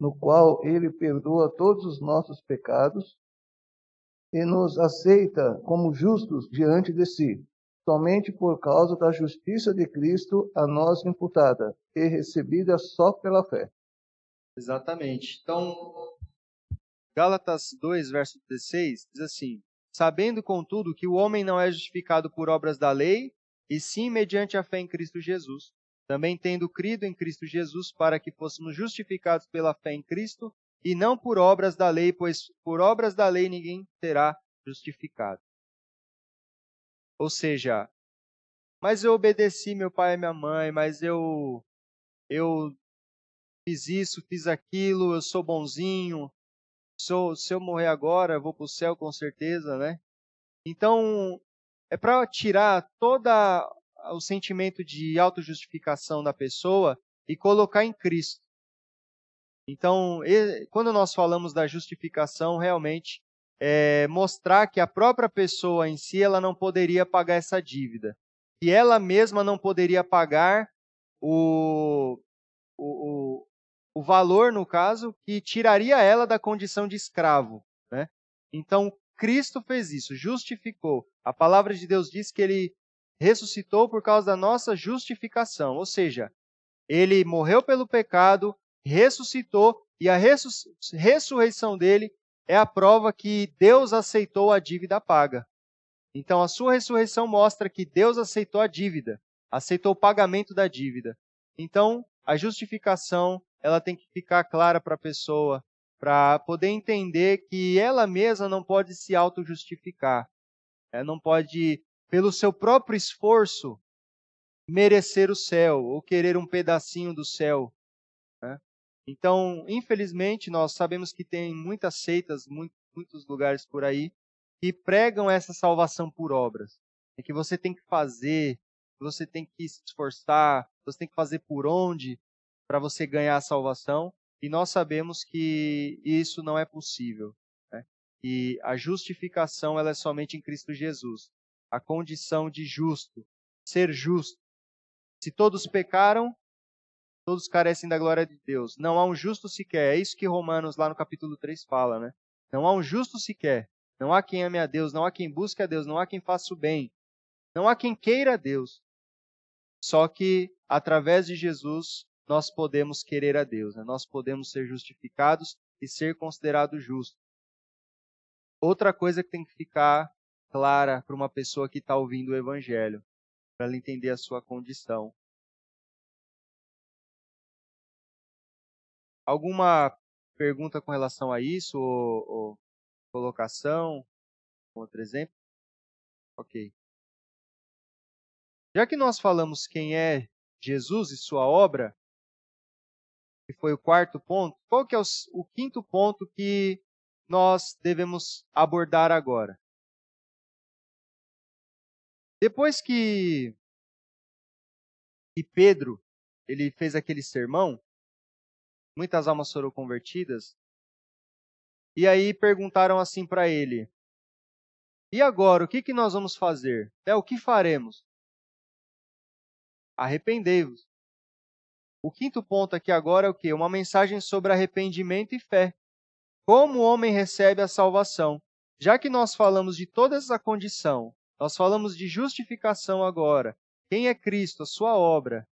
no qual ele perdoa todos os nossos pecados e nos aceita como justos diante de si somente por causa da justiça de Cristo a nós imputada e recebida só pela fé. Exatamente. Então, Gálatas 2, verso 16, diz assim: Sabendo, contudo, que o homem não é justificado por obras da lei, e sim mediante a fé em Cristo Jesus. Também tendo crido em Cristo Jesus para que fôssemos justificados pela fé em Cristo, e não por obras da lei, pois por obras da lei ninguém será justificado. Ou seja, mas eu obedeci meu pai e minha mãe, mas eu eu fiz isso, fiz aquilo, eu sou bonzinho. Sou, se eu morrer agora, eu vou para o céu com certeza, né? Então, é para tirar todo o sentimento de autojustificação da pessoa e colocar em Cristo. Então, quando nós falamos da justificação, realmente é, mostrar que a própria pessoa em si ela não poderia pagar essa dívida, que ela mesma não poderia pagar o, o, o valor, no caso, que tiraria ela da condição de escravo. Né? Então, Cristo fez isso, justificou. A palavra de Deus diz que ele ressuscitou por causa da nossa justificação, ou seja, ele morreu pelo pecado, ressuscitou e a ressurreição dele é a prova que Deus aceitou a dívida paga. Então, a sua ressurreição mostra que Deus aceitou a dívida, aceitou o pagamento da dívida. Então, a justificação, ela tem que ficar clara para a pessoa, para poder entender que ela mesma não pode se auto-justificar. Ela não pode, pelo seu próprio esforço, merecer o céu ou querer um pedacinho do céu. Então, infelizmente, nós sabemos que tem muitas seitas, muitos lugares por aí, que pregam essa salvação por obras. É que você tem que fazer, você tem que se esforçar, você tem que fazer por onde para você ganhar a salvação. E nós sabemos que isso não é possível. Né? E a justificação ela é somente em Cristo Jesus. A condição de justo, ser justo. Se todos pecaram, todos carecem da glória de Deus. Não há um justo sequer. É isso que Romanos, lá no capítulo 3, fala, né? Não há um justo sequer. Não há quem ame a Deus, não há quem busque a Deus, não há quem faça o bem. Não há quem queira a Deus. Só que, através de Jesus, nós podemos querer a Deus. Né? Nós podemos ser justificados e ser considerados justos. Outra coisa que tem que ficar clara para uma pessoa que está ouvindo o Evangelho, para ela entender a sua condição. Alguma pergunta com relação a isso ou, ou colocação? Outro exemplo? Ok. Já que nós falamos quem é Jesus e sua obra, que foi o quarto ponto, qual que é o, o quinto ponto que nós devemos abordar agora? Depois que, que Pedro ele fez aquele sermão, muitas almas foram convertidas, e aí perguntaram assim para ele: E agora, o que, que nós vamos fazer? É o que faremos? Arrependei-vos. O quinto ponto aqui agora é o que? Uma mensagem sobre arrependimento e fé. Como o homem recebe a salvação? Já que nós falamos de toda essa condição, nós falamos de justificação agora. Quem é Cristo, a sua obra,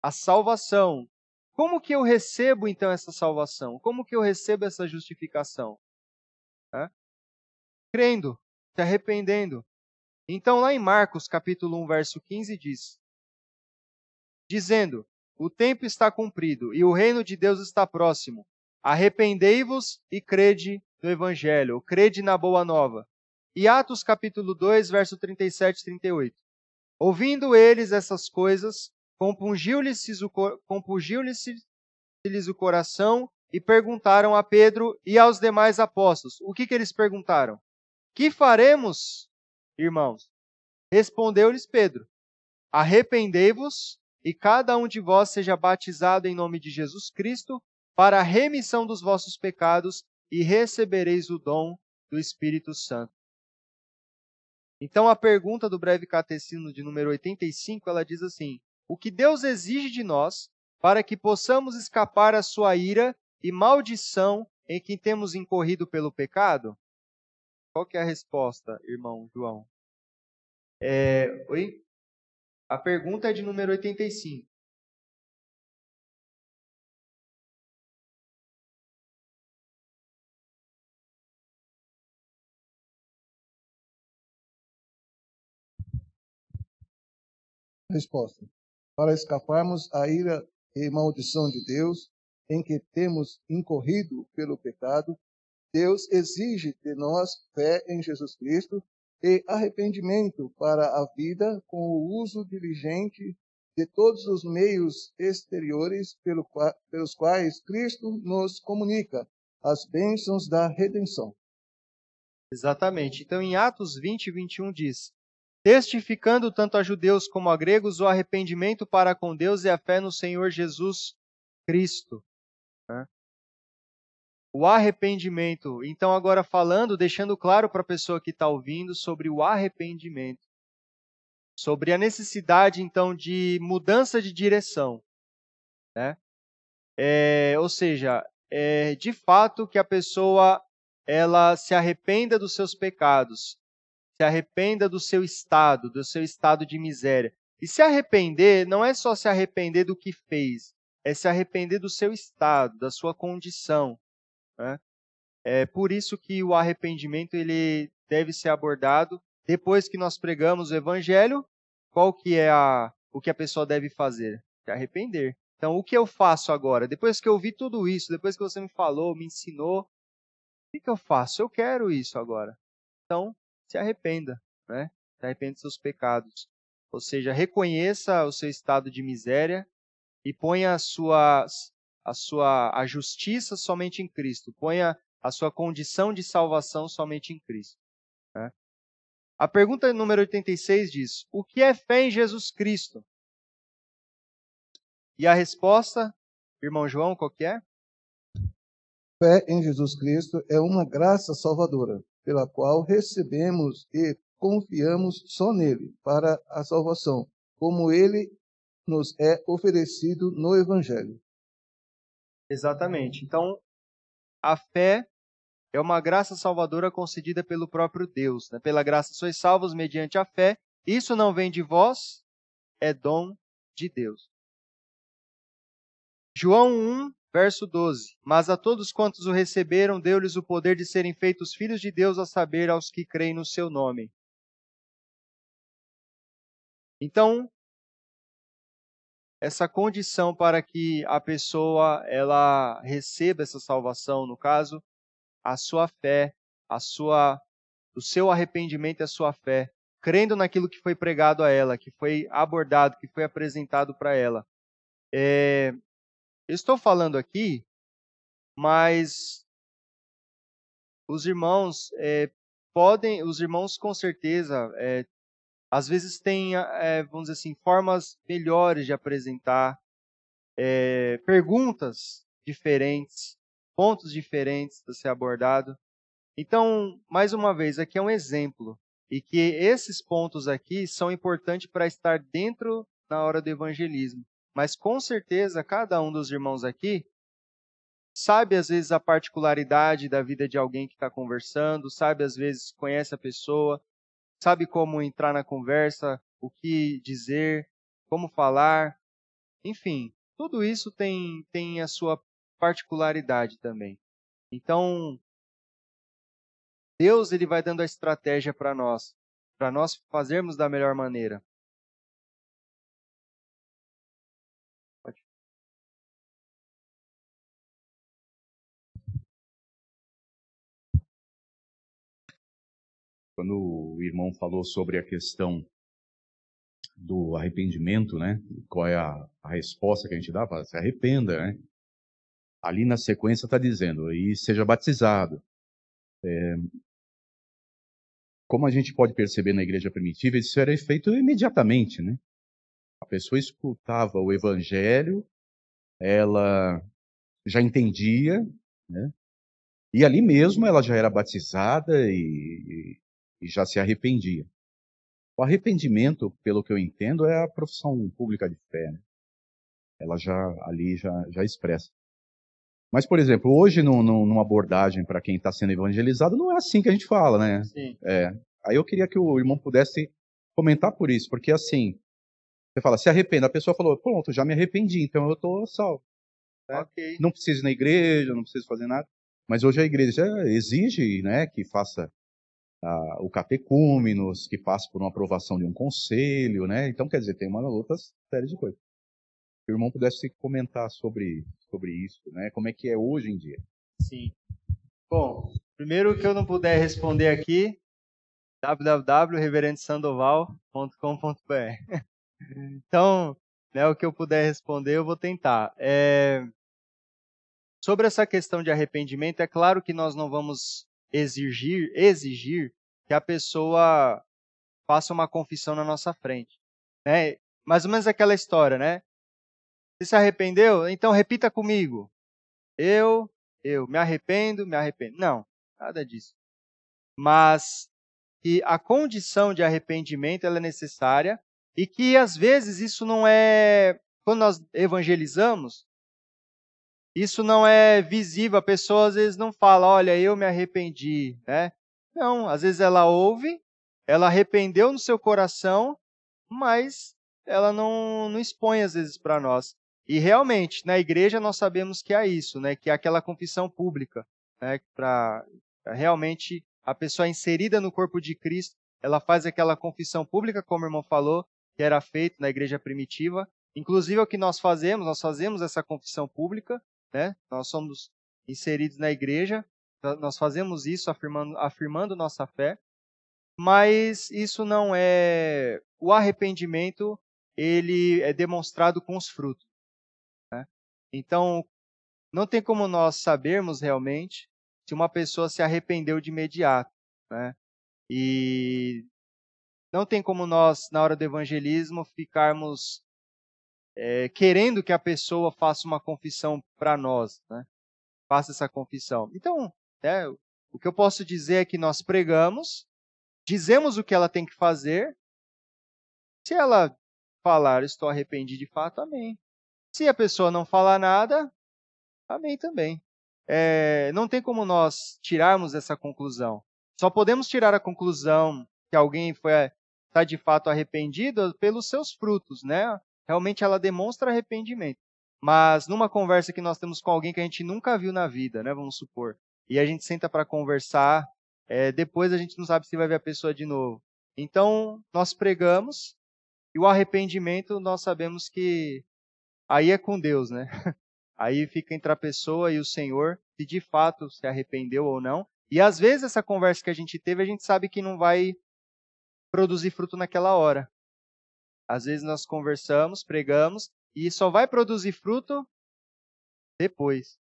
a salvação. Como que eu recebo então essa salvação? Como que eu recebo essa justificação? É? Crendo, se arrependendo. Então, lá em Marcos, capítulo 1, verso 15, diz: Dizendo: O tempo está cumprido e o reino de Deus está próximo. Arrependei-vos e crede no Evangelho, crede na Boa Nova. E Atos, capítulo 2, verso 37 e 38. Ouvindo eles essas coisas, compungiu-lhes o, compungiu o coração e perguntaram a Pedro e aos demais apóstolos. O que, que eles perguntaram? Que faremos, irmãos? Respondeu-lhes Pedro: Arrependei-vos e cada um de vós seja batizado em nome de Jesus Cristo para a remissão dos vossos pecados e recebereis o dom do Espírito Santo. Então a pergunta do breve catecismo de número 85, ela diz assim: O que Deus exige de nós para que possamos escapar à sua ira e maldição em que temos incorrido pelo pecado? Qual que é a resposta, irmão João? É, oi? A pergunta é de número 85. Resposta. Para escaparmos à ira e maldição de Deus, em que temos incorrido pelo pecado, Deus exige de nós fé em Jesus Cristo e arrependimento para a vida com o uso diligente de todos os meios exteriores pelo, pelos quais Cristo nos comunica as bênçãos da redenção. Exatamente. Então, em Atos 20, 21 diz: Testificando tanto a judeus como a gregos o arrependimento para com Deus e a fé no Senhor Jesus Cristo. Né? O arrependimento. Então, agora falando, deixando claro para a pessoa que está ouvindo sobre o arrependimento, sobre a necessidade, então, de mudança de direção. Né? É, ou seja, é, de fato que a pessoa ela se arrependa dos seus pecados, se arrependa do seu estado, do seu estado de miséria. E se arrepender não é só se arrepender do que fez, é se arrepender do seu estado, da sua condição. Né? É por isso que o arrependimento ele deve ser abordado depois que nós pregamos o evangelho. Qual que é a, o que a pessoa deve fazer? Se arrepender. Então, o que eu faço agora? Depois que eu vi tudo isso, depois que você me falou, me ensinou, o que, que eu faço? Eu quero isso agora. Então, se arrependa, né? Se arrependa dos seus pecados. Ou seja, reconheça o seu estado de miséria e ponha a sua, a sua a justiça somente em Cristo. Ponha a sua condição de salvação somente em Cristo. Né? A pergunta número 86 diz: O que é fé em Jesus Cristo? E a resposta, irmão João, qual que é? Fé em Jesus Cristo é uma graça salvadora, pela qual recebemos e confiamos só nele para a salvação, como ele nos é oferecido no Evangelho. Exatamente. Então, a fé é uma graça salvadora concedida pelo próprio Deus. Né? Pela graça sois salvos mediante a fé. Isso não vem de vós, é dom de Deus. João 1, verso 12. Mas a todos quantos o receberam, deu-lhes o poder de serem feitos filhos de Deus, a saber, aos que creem no seu nome. Então, essa condição para que a pessoa ela receba essa salvação, no caso, a sua fé, a sua o seu arrependimento e a sua fé. crendo naquilo que foi pregado a ela, que foi abordado, que foi apresentado para ela. É, estou falando aqui, mas os irmãos é, podem, os irmãos com certeza, é, às vezes têm, é, vamos dizer assim, formas melhores de apresentar, perguntas diferentes, pontos diferentes a ser abordado. Então, mais uma vez, aqui é um exemplo e que esses pontos aqui são importantes para estar dentro na hora do evangelismo. Mas com certeza cada um dos irmãos aqui sabe às vezes a particularidade da vida de alguém que está conversando, sabe às vezes conhece a pessoa, sabe como entrar na conversa, o que dizer, como falar, enfim, tudo isso tem, tem a sua particularidade também. Então, Deus ele vai dando a estratégia para nós, para nós fazermos da melhor maneira. Quando o irmão falou sobre a questão do arrependimento, né? Qual é a, a resposta que a gente dá? Fala, se arrependa, né? Ali na sequência está dizendo, e seja batizado. É, como a gente pode perceber na igreja primitiva, isso era feito imediatamente, né? A pessoa escutava o evangelho, ela já entendia, né? E ali mesmo ela já era batizada e, e já se arrependia. O arrependimento, pelo que eu entendo, é a profissão pública de fé. Né? Ela já ali já, já expressa. Mas, por exemplo, hoje, no, no, numa abordagem para quem está sendo evangelizado, não é assim que a gente fala, né? Sim. É. Aí eu queria que o irmão pudesse comentar por isso, porque assim, você fala, se arrependa. A pessoa falou, pronto, já me arrependi, então eu estou salvo. É. Okay. Não preciso ir na igreja, não preciso fazer nada. Mas hoje a igreja exige né, que faça ah, o catecúmenos, que passe por uma aprovação de um conselho, né? Então, quer dizer, tem uma outra série de coisas. Se o irmão pudesse comentar sobre sobre isso, né? Como é que é hoje em dia? Sim. Bom, primeiro que eu não puder responder aqui, www.reverendosandoval.com.br. Então, né, o que eu puder responder, eu vou tentar. É... Sobre essa questão de arrependimento, é claro que nós não vamos exigir, exigir que a pessoa faça uma confissão na nossa frente. Né? Mais ou menos aquela história, né? Você se arrependeu? Então repita comigo. Eu, eu me arrependo, me arrependo. Não, nada disso. Mas que a condição de arrependimento é necessária e que às vezes isso não é quando nós evangelizamos, isso não é visível. A pessoa às vezes não fala, olha, eu me arrependi, né? Não, às vezes ela ouve, ela arrependeu no seu coração, mas ela não, não expõe às vezes para nós. E realmente, na igreja nós sabemos que é isso, né? que é aquela confissão pública, né? para realmente a pessoa inserida no corpo de Cristo, ela faz aquela confissão pública, como o irmão falou, que era feito na igreja primitiva. Inclusive, é o que nós fazemos, nós fazemos essa confissão pública, né? nós somos inseridos na igreja, nós fazemos isso afirmando, afirmando nossa fé, mas isso não é. O arrependimento, ele é demonstrado com os frutos. Então, não tem como nós sabermos realmente se uma pessoa se arrependeu de imediato. Né? E não tem como nós, na hora do evangelismo, ficarmos é, querendo que a pessoa faça uma confissão para nós, né? faça essa confissão. Então, é, o que eu posso dizer é que nós pregamos, dizemos o que ela tem que fazer. Se ela falar, estou arrependido de fato, amém. Se a pessoa não falar nada, amém também. É, não tem como nós tirarmos essa conclusão. Só podemos tirar a conclusão que alguém foi está de fato arrependido pelos seus frutos, né? Realmente ela demonstra arrependimento. Mas numa conversa que nós temos com alguém que a gente nunca viu na vida, né? Vamos supor, e a gente senta para conversar, é, depois a gente não sabe se vai ver a pessoa de novo. Então nós pregamos e o arrependimento nós sabemos que aí é com Deus, né? Aí fica entre a pessoa e o Senhor, se de fato se arrependeu ou não. E às vezes essa conversa que a gente teve, a gente sabe que não vai produzir fruto naquela hora. Às vezes nós conversamos, pregamos e só vai produzir fruto depois.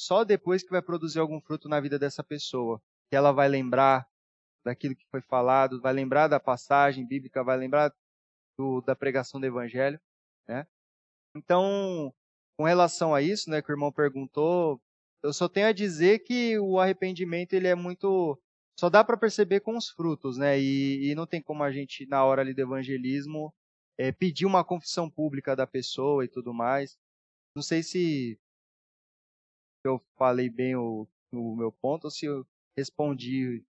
Só depois que vai produzir algum fruto na vida dessa pessoa, que ela vai lembrar daquilo que foi falado, vai lembrar da passagem bíblica, vai lembrar do, da pregação do evangelho, né? Então, com relação a isso, né, que o irmão perguntou, eu só tenho a dizer que o arrependimento ele é muito só dá para perceber com os frutos, né? E, e, não tem como a gente na hora ali do evangelismo é, pedir uma confissão pública da pessoa e tudo mais. Não sei se eu falei bem o, o meu ponto ou se eu respondi.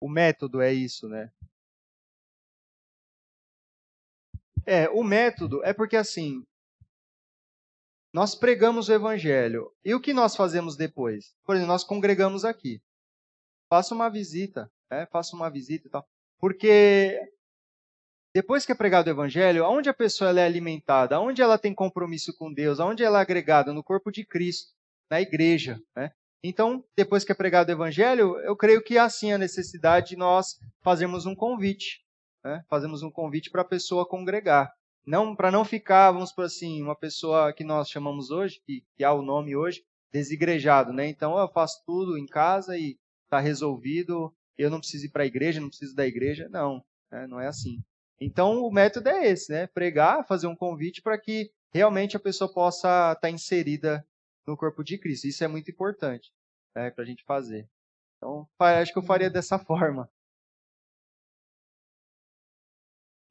O método é isso, né? É, o método é porque assim, nós pregamos o evangelho. E o que nós fazemos depois? Por exemplo, nós congregamos aqui. Faça uma visita, né? faça uma visita e tal. Porque depois que é pregado o evangelho, aonde a pessoa é alimentada, aonde ela tem compromisso com Deus, aonde ela é agregada no corpo de Cristo, na igreja, né? Então, depois que é pregado o evangelho, eu creio que há sim a necessidade de nós fazermos um convite, né? Fazemos um convite para a pessoa congregar. Não, para não ficar, vamos por assim, uma pessoa que nós chamamos hoje, que, que há o nome hoje, desigrejado, né? Então eu faço tudo em casa e está resolvido, eu não preciso ir para a igreja, não preciso da igreja. Não, né? não é assim. Então o método é esse, né? Pregar, fazer um convite para que realmente a pessoa possa estar tá inserida no corpo de Cristo. Isso é muito importante né, para a gente fazer. Então, acho que eu faria dessa forma.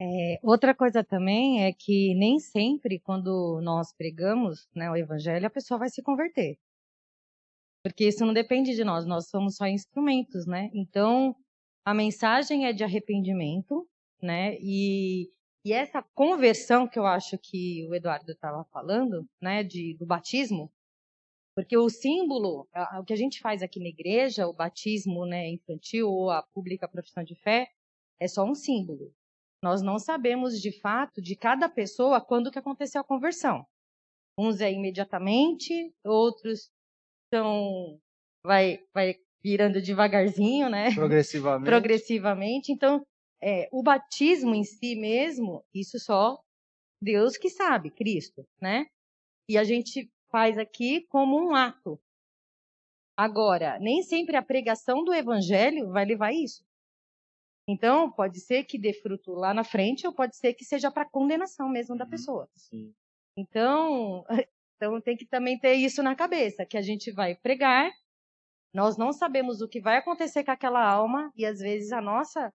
É, outra coisa também é que nem sempre, quando nós pregamos né, o evangelho, a pessoa vai se converter. Porque isso não depende de nós, nós somos só instrumentos, né? Então, a mensagem é de arrependimento, né? E, e essa conversão que eu acho que o Eduardo estava falando, né, de, do batismo, porque o símbolo, o que a gente faz aqui na igreja, o batismo né, infantil ou a pública profissão de fé, é só um símbolo. Nós não sabemos de fato de cada pessoa quando que aconteceu a conversão. Uns é imediatamente, outros são vai vai virando devagarzinho, né? Progressivamente. Progressivamente. Então, é, o batismo em si mesmo, isso só Deus que sabe, Cristo, né? E a gente faz aqui como um ato. Agora, nem sempre a pregação do evangelho vai levar isso. Então, pode ser que dê fruto lá na frente, ou pode ser que seja para condenação mesmo da uhum, pessoa. Sim. Então, então, tem que também ter isso na cabeça, que a gente vai pregar, nós não sabemos o que vai acontecer com aquela alma, e às vezes a nossa,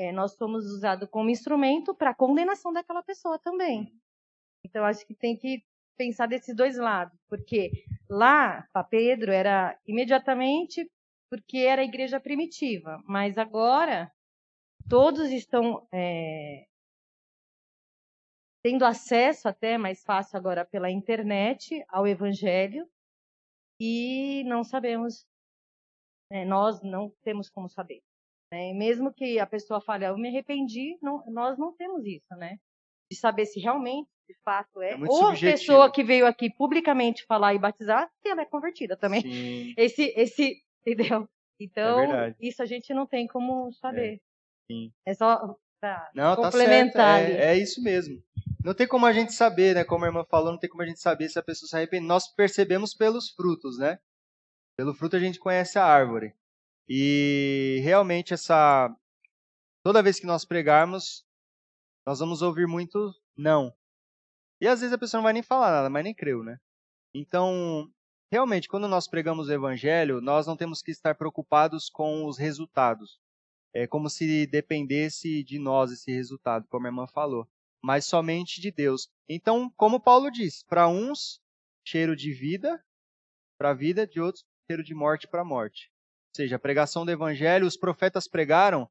é, nós somos usados como instrumento para condenação daquela pessoa também. Então, acho que tem que pensar desses dois lados, porque lá, para Pedro, era imediatamente porque era a igreja primitiva, mas agora Todos estão é, tendo acesso até mais fácil agora pela internet ao Evangelho e não sabemos, né, nós não temos como saber. Né? Mesmo que a pessoa fale, ah, eu me arrependi, não, nós não temos isso, né? De saber se realmente, de fato, é. é ou a pessoa que veio aqui publicamente falar e batizar, se ela é convertida também. Sim. Esse, esse, entendeu? Então, é isso a gente não tem como saber. É. Sim. É só para não, complementar. Tá certo. É, é, isso mesmo. Não tem como a gente saber, né? Como a irmã falou, não tem como a gente saber se a pessoa se arrepende. Nós percebemos pelos frutos, né? Pelo fruto a gente conhece a árvore. E realmente essa toda vez que nós pregarmos, nós vamos ouvir muito não. E às vezes a pessoa não vai nem falar nada, mas nem creu, né? Então, realmente, quando nós pregamos o evangelho, nós não temos que estar preocupados com os resultados. É como se dependesse de nós esse resultado, como a irmã falou, mas somente de Deus. Então, como Paulo diz, para uns, cheiro de vida para a vida, de outros, cheiro de morte para a morte. Seja, a pregação do evangelho, os profetas pregaram,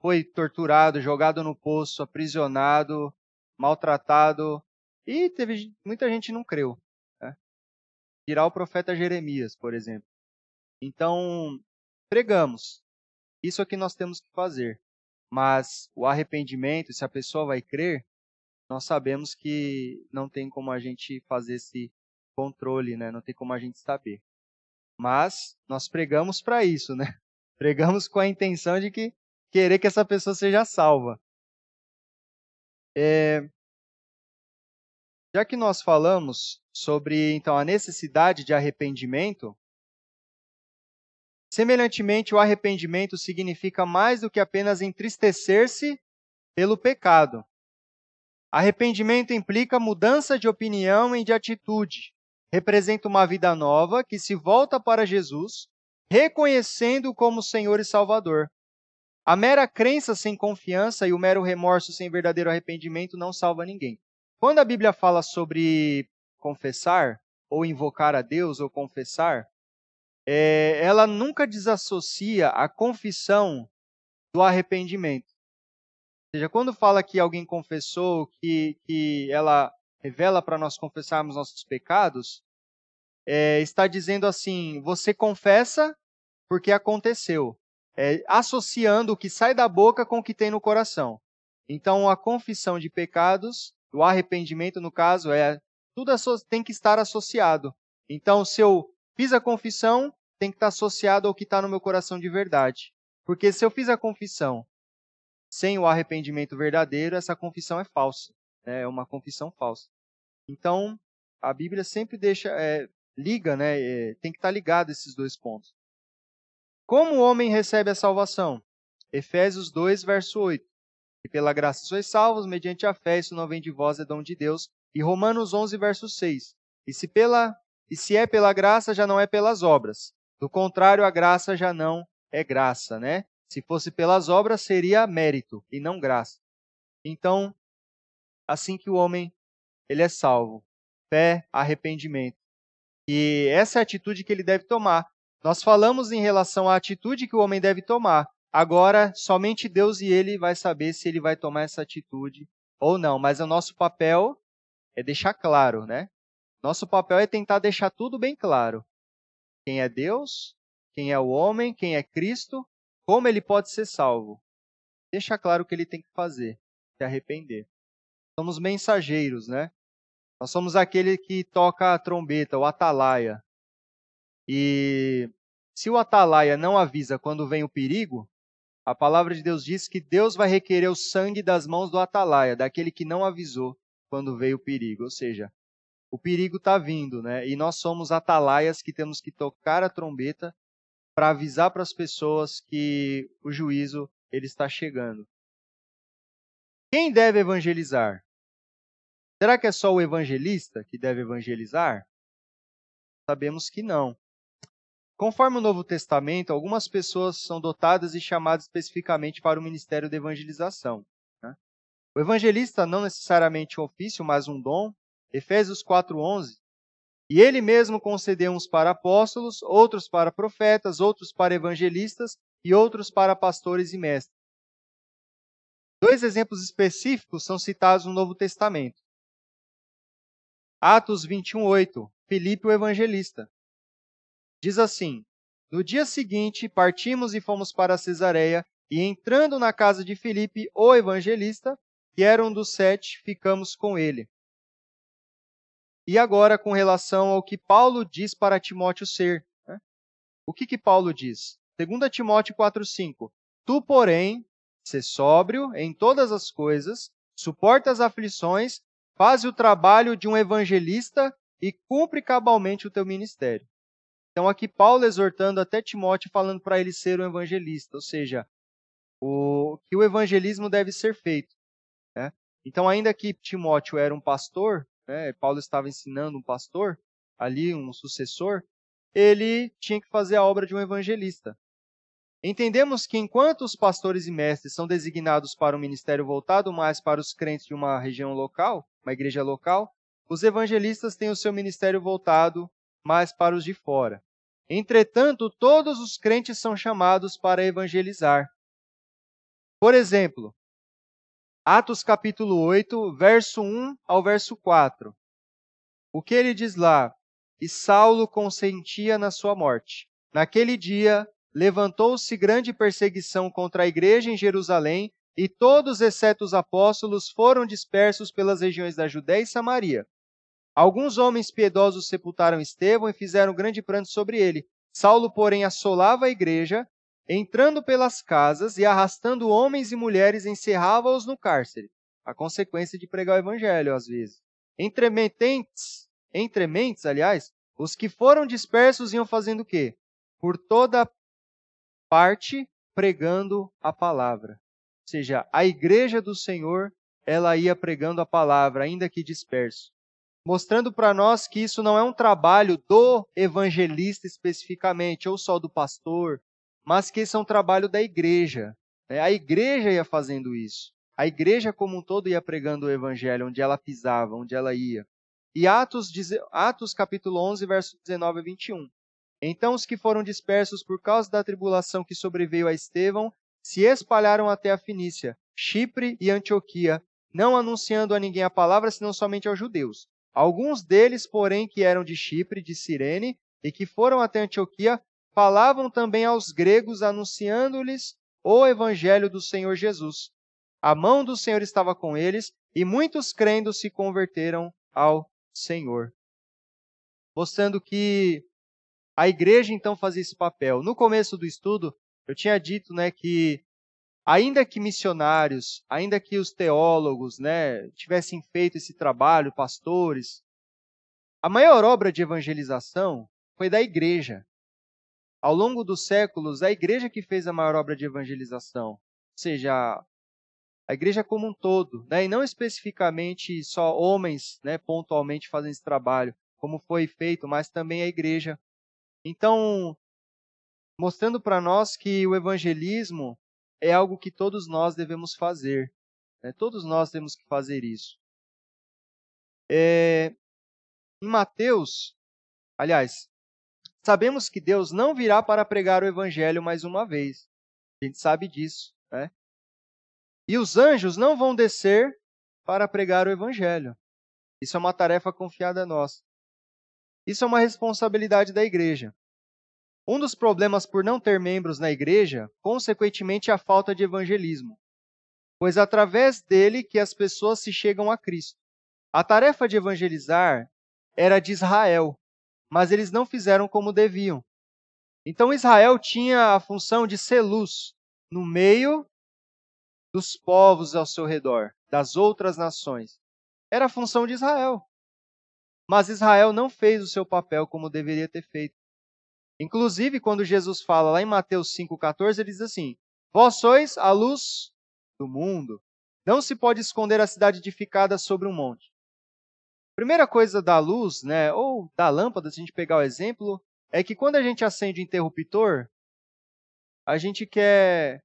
foi torturado, jogado no poço, aprisionado, maltratado, e teve muita gente não creu. Né? Tirar o profeta Jeremias, por exemplo. Então, pregamos, isso é o que nós temos que fazer. Mas o arrependimento, se a pessoa vai crer, nós sabemos que não tem como a gente fazer esse controle, né? Não tem como a gente saber. Mas nós pregamos para isso, né? Pregamos com a intenção de que querer que essa pessoa seja salva. É, já que nós falamos sobre então a necessidade de arrependimento, semelhantemente o arrependimento significa mais do que apenas entristecer-se pelo pecado. Arrependimento implica mudança de opinião e de atitude. Representa uma vida nova que se volta para Jesus, reconhecendo-o como Senhor e Salvador. A mera crença sem confiança e o mero remorso sem verdadeiro arrependimento não salva ninguém. Quando a Bíblia fala sobre confessar, ou invocar a Deus, ou confessar, é, ela nunca desassocia a confissão do arrependimento. Ou seja, quando fala que alguém confessou, que, que ela revela para nós confessarmos nossos pecados, é, está dizendo assim: você confessa porque aconteceu, é, associando o que sai da boca com o que tem no coração. Então, a confissão de pecados, o arrependimento, no caso, é tudo tem que estar associado. Então, se eu fiz a confissão, tem que estar associado ao que está no meu coração de verdade. Porque se eu fiz a confissão sem o arrependimento verdadeiro, essa confissão é falsa. Né? É uma confissão falsa. Então, a Bíblia sempre deixa, é, liga, né? É, tem que estar ligado esses dois pontos. Como o homem recebe a salvação? Efésios 2, verso 8. E pela graça sois salvos, mediante a fé, isso não vem de vós, é dom de Deus. E Romanos 11, verso 6. E se, pela, e se é pela graça, já não é pelas obras. Do contrário, a graça já não é graça, né? Se fosse pelas obras, seria mérito e não graça. Então, assim que o homem ele é salvo, fé, arrependimento. E essa é a atitude que ele deve tomar. Nós falamos em relação à atitude que o homem deve tomar. Agora, somente Deus e ele vai saber se ele vai tomar essa atitude ou não. Mas o nosso papel é deixar claro, né? Nosso papel é tentar deixar tudo bem claro. Quem é Deus, quem é o homem, quem é Cristo como ele pode ser salvo? Deixa claro o que ele tem que fazer, se arrepender. Somos mensageiros, né? Nós somos aquele que toca a trombeta, o atalaia. E se o atalaia não avisa quando vem o perigo, a palavra de Deus diz que Deus vai requerer o sangue das mãos do atalaia, daquele que não avisou quando veio o perigo. Ou seja, o perigo está vindo, né? E nós somos atalaias que temos que tocar a trombeta para avisar para as pessoas que o juízo ele está chegando. Quem deve evangelizar? Será que é só o evangelista que deve evangelizar? Sabemos que não. Conforme o Novo Testamento, algumas pessoas são dotadas e chamadas especificamente para o ministério de evangelização. Né? O evangelista não necessariamente um ofício, mas um dom. Efésios 4:11 e ele mesmo concedeu uns para apóstolos, outros para profetas, outros para evangelistas e outros para pastores e mestres. Dois exemplos específicos são citados no Novo Testamento. Atos 21:8, Filipe o evangelista. Diz assim: No dia seguinte, partimos e fomos para Cesareia, e entrando na casa de Filipe, o evangelista, que era um dos sete, ficamos com ele. E agora, com relação ao que Paulo diz para Timóteo ser. Né? O que, que Paulo diz? 2 Timóteo 4,5: Tu, porém, se sóbrio em todas as coisas, suporta as aflições, faz o trabalho de um evangelista e cumpre cabalmente o teu ministério. Então, aqui Paulo exortando até Timóteo, falando para ele ser um evangelista, ou seja, o, que o evangelismo deve ser feito. Né? Então, ainda que Timóteo era um pastor, né, Paulo estava ensinando um pastor, ali um sucessor, ele tinha que fazer a obra de um evangelista. Entendemos que enquanto os pastores e mestres são designados para um ministério voltado mais para os crentes de uma região local, uma igreja local, os evangelistas têm o seu ministério voltado mais para os de fora. Entretanto, todos os crentes são chamados para evangelizar. Por exemplo, Atos capítulo 8, verso 1 ao verso 4. O que ele diz lá? E Saulo consentia na sua morte. Naquele dia, levantou-se grande perseguição contra a igreja em Jerusalém, e todos, exceto os apóstolos, foram dispersos pelas regiões da Judéia e Samaria. Alguns homens piedosos sepultaram Estevão e fizeram grande pranto sobre ele. Saulo, porém, assolava a igreja, entrando pelas casas e arrastando homens e mulheres, encerrava-os no cárcere. A consequência de pregar o evangelho, às vezes. Entre mentes, entre mentes, aliás, os que foram dispersos iam fazendo o quê? Por toda parte pregando a palavra. Seja, a igreja do Senhor, ela ia pregando a palavra, ainda que disperso. Mostrando para nós que isso não é um trabalho do evangelista especificamente, ou só do pastor, mas que isso é um trabalho da igreja. Né? A igreja ia fazendo isso. A igreja como um todo ia pregando o evangelho onde ela pisava, onde ela ia. E Atos, Atos capítulo 11, verso 19 a 21. Então os que foram dispersos por causa da tribulação que sobreveio a Estevão se espalharam até a Finícia, Chipre e Antioquia, não anunciando a ninguém a palavra, senão somente aos judeus. Alguns deles, porém, que eram de Chipre, de Cirene, e que foram até Antioquia, falavam também aos gregos, anunciando-lhes o evangelho do Senhor Jesus. A mão do Senhor estava com eles, e muitos crendo se converteram ao Senhor. Mostrando que a igreja então fazia esse papel. No começo do estudo, eu tinha dito né, que, ainda que missionários, ainda que os teólogos né, tivessem feito esse trabalho, pastores, a maior obra de evangelização foi da igreja ao longo dos séculos, a igreja que fez a maior obra de evangelização, ou seja, a igreja como um todo, né? e não especificamente só homens, né, pontualmente fazendo esse trabalho, como foi feito, mas também a igreja. Então, mostrando para nós que o evangelismo é algo que todos nós devemos fazer. Né? Todos nós temos que fazer isso. É, em Mateus, aliás, Sabemos que Deus não virá para pregar o evangelho mais uma vez. A gente sabe disso, né? E os anjos não vão descer para pregar o evangelho. Isso é uma tarefa confiada a nós. Isso é uma responsabilidade da igreja. Um dos problemas por não ter membros na igreja, consequentemente, é a falta de evangelismo, pois é através dele que as pessoas se chegam a Cristo. A tarefa de evangelizar era de Israel, mas eles não fizeram como deviam. Então Israel tinha a função de ser luz no meio dos povos ao seu redor, das outras nações. Era a função de Israel. Mas Israel não fez o seu papel como deveria ter feito. Inclusive, quando Jesus fala lá em Mateus 5,14, ele diz assim: Vós sois a luz do mundo. Não se pode esconder a cidade edificada sobre um monte. Primeira coisa da luz, né, ou da lâmpada, se a gente pegar o exemplo, é que quando a gente acende o interruptor, a gente quer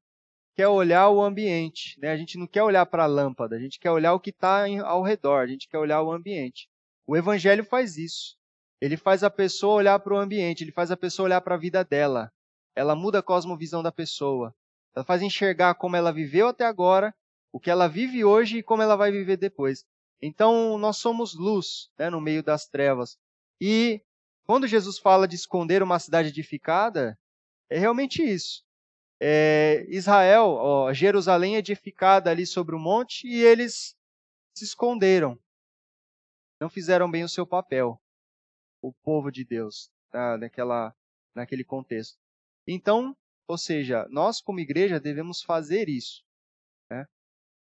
quer olhar o ambiente, né? A gente não quer olhar para a lâmpada, a gente quer olhar o que está ao redor, a gente quer olhar o ambiente. O evangelho faz isso. Ele faz a pessoa olhar para o ambiente, ele faz a pessoa olhar para a vida dela. Ela muda a cosmovisão da pessoa. Ela faz enxergar como ela viveu até agora, o que ela vive hoje e como ela vai viver depois. Então, nós somos luz né, no meio das trevas. E quando Jesus fala de esconder uma cidade edificada, é realmente isso. É, Israel, ó, Jerusalém edificada ali sobre o monte, e eles se esconderam. Não fizeram bem o seu papel, o povo de Deus, tá, naquela, naquele contexto. Então, ou seja, nós como igreja devemos fazer isso. Né?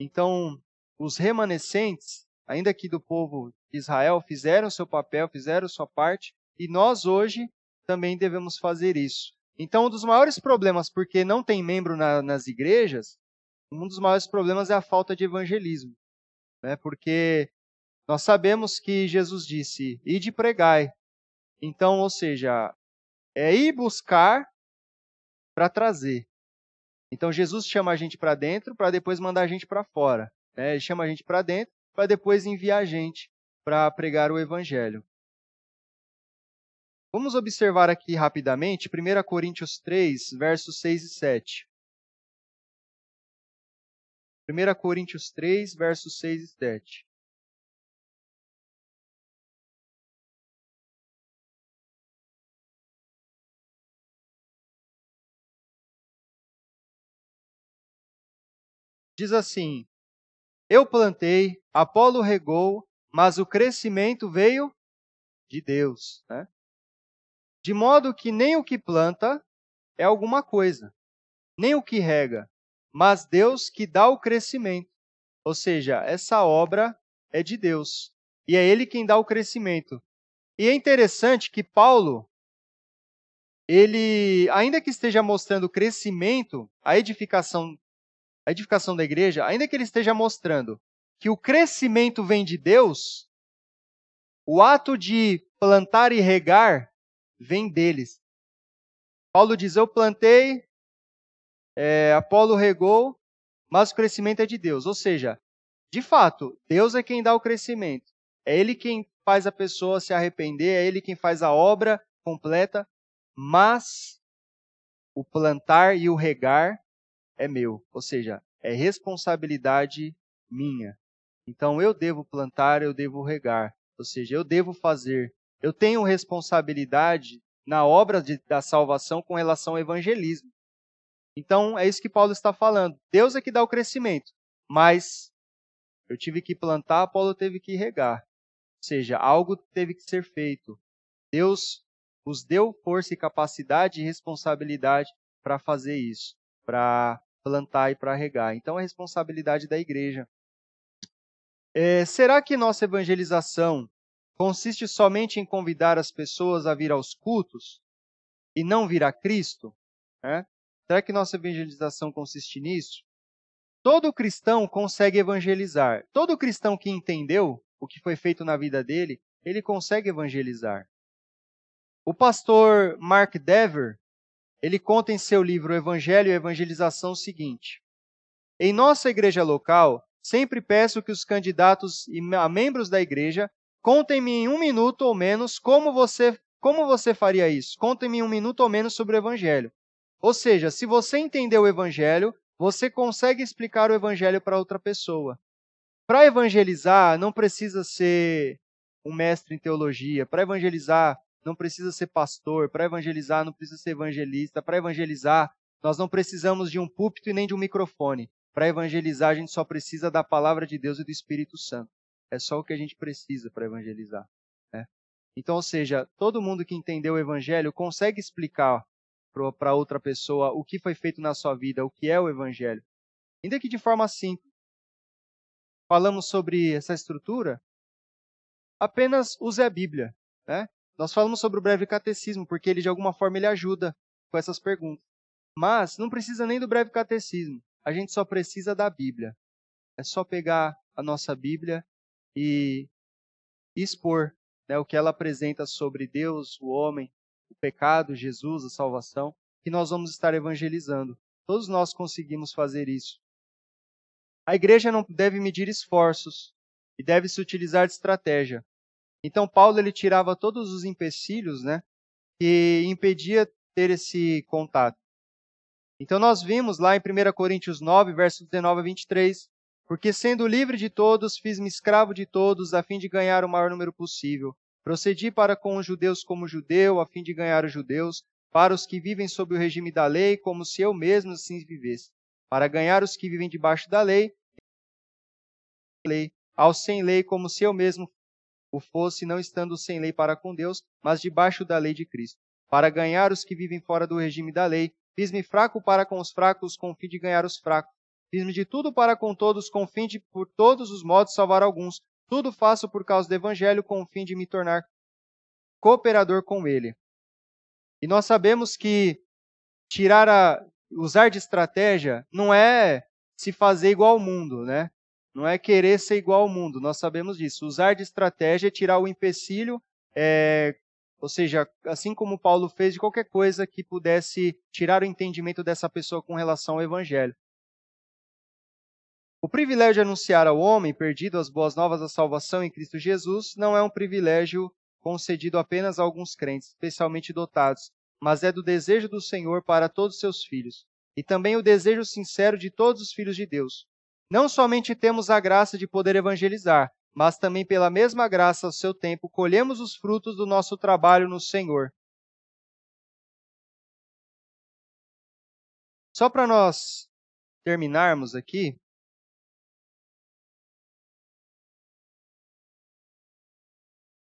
Então, os remanescentes, ainda que do povo de Israel, fizeram seu papel, fizeram sua parte, e nós hoje também devemos fazer isso. Então, um dos maiores problemas, porque não tem membro na, nas igrejas, um dos maiores problemas é a falta de evangelismo. Né? Porque nós sabemos que Jesus disse, ide pregai. Então, ou seja, é ir buscar para trazer. Então, Jesus chama a gente para dentro para depois mandar a gente para fora. Né? Ele chama a gente para dentro para depois enviar a gente para pregar o evangelho. Vamos observar aqui rapidamente 1 Coríntios 3, versos 6 e 7. 1 Coríntios 3, versos 6 e 7. Diz assim: eu plantei, Apolo regou, mas o crescimento veio de Deus. Né? De modo que nem o que planta é alguma coisa, nem o que rega, mas Deus que dá o crescimento. Ou seja, essa obra é de Deus e é Ele quem dá o crescimento. E é interessante que Paulo, ele, ainda que esteja mostrando crescimento, a edificação, a edificação da igreja, ainda que ele esteja mostrando que o crescimento vem de Deus, o ato de plantar e regar vem deles. Paulo diz: Eu plantei, é, Apolo regou, mas o crescimento é de Deus. Ou seja, de fato, Deus é quem dá o crescimento. É Ele quem faz a pessoa se arrepender, é Ele quem faz a obra completa, mas o plantar e o regar é meu. Ou seja, é responsabilidade minha. Então eu devo plantar, eu devo regar. Ou seja, eu devo fazer. Eu tenho responsabilidade na obra de, da salvação com relação ao evangelismo. Então, é isso que Paulo está falando. Deus é que dá o crescimento, mas eu tive que plantar, Paulo teve que regar. Ou seja, algo teve que ser feito. Deus os deu força e capacidade e responsabilidade para fazer isso, para plantar e para regar. Então, é responsabilidade da igreja. É, será que nossa evangelização consiste somente em convidar as pessoas a vir aos cultos e não vir a Cristo? É? Será que nossa evangelização consiste nisso? Todo cristão consegue evangelizar. Todo cristão que entendeu o que foi feito na vida dele, ele consegue evangelizar. O pastor Mark Dever, ele conta em seu livro Evangelho e Evangelização o seguinte: Em nossa igreja local, Sempre peço que os candidatos a membros da igreja contem-me em um minuto ou menos como você, como você faria isso. Contem-me em um minuto ou menos sobre o Evangelho. Ou seja, se você entendeu o Evangelho, você consegue explicar o Evangelho para outra pessoa. Para evangelizar, não precisa ser um mestre em teologia. Para evangelizar, não precisa ser pastor. Para evangelizar, não precisa ser evangelista. Para evangelizar, nós não precisamos de um púlpito e nem de um microfone. Para evangelizar, a gente só precisa da palavra de Deus e do Espírito Santo. É só o que a gente precisa para evangelizar. Né? Então, ou seja, todo mundo que entendeu o Evangelho consegue explicar para outra pessoa o que foi feito na sua vida, o que é o Evangelho. Ainda que de forma simples. Falamos sobre essa estrutura, apenas use a Bíblia. Né? Nós falamos sobre o breve catecismo, porque ele de alguma forma ele ajuda com essas perguntas. Mas não precisa nem do breve catecismo a gente só precisa da Bíblia. É só pegar a nossa Bíblia e expor né, o que ela apresenta sobre Deus, o homem, o pecado, Jesus, a salvação, que nós vamos estar evangelizando. Todos nós conseguimos fazer isso. A igreja não deve medir esforços e deve se utilizar de estratégia. Então Paulo ele tirava todos os empecilhos, né, que impedia ter esse contato. Então nós vimos lá em 1 Coríntios 9, versos 19 a 23, porque sendo livre de todos, fiz-me escravo de todos, a fim de ganhar o maior número possível. Procedi para com os judeus como judeu, a fim de ganhar os judeus, para os que vivem sob o regime da lei, como se eu mesmo assim vivesse, para ganhar os que vivem debaixo da lei, lei, ao sem lei, como se eu mesmo o fosse, não estando sem lei para com Deus, mas debaixo da lei de Cristo, para ganhar os que vivem fora do regime da lei, Fiz-me fraco para com os fracos, com fim de ganhar os fracos. Fiz-me de tudo para com todos, com fim de, por todos os modos, salvar alguns. Tudo faço por causa do Evangelho, com o fim de me tornar cooperador com ele. E nós sabemos que tirar a, usar de estratégia não é se fazer igual ao mundo, né? Não é querer ser igual ao mundo, nós sabemos disso. Usar de estratégia é tirar o empecilho, é, ou seja, assim como Paulo fez de qualquer coisa que pudesse tirar o entendimento dessa pessoa com relação ao evangelho. O privilégio de anunciar ao homem perdido as boas novas da salvação em Cristo Jesus não é um privilégio concedido apenas a alguns crentes, especialmente dotados, mas é do desejo do Senhor para todos os seus filhos, e também o desejo sincero de todos os filhos de Deus. Não somente temos a graça de poder evangelizar, mas também pela mesma graça ao seu tempo colhemos os frutos do nosso trabalho no Senhor. Só para nós terminarmos aqui,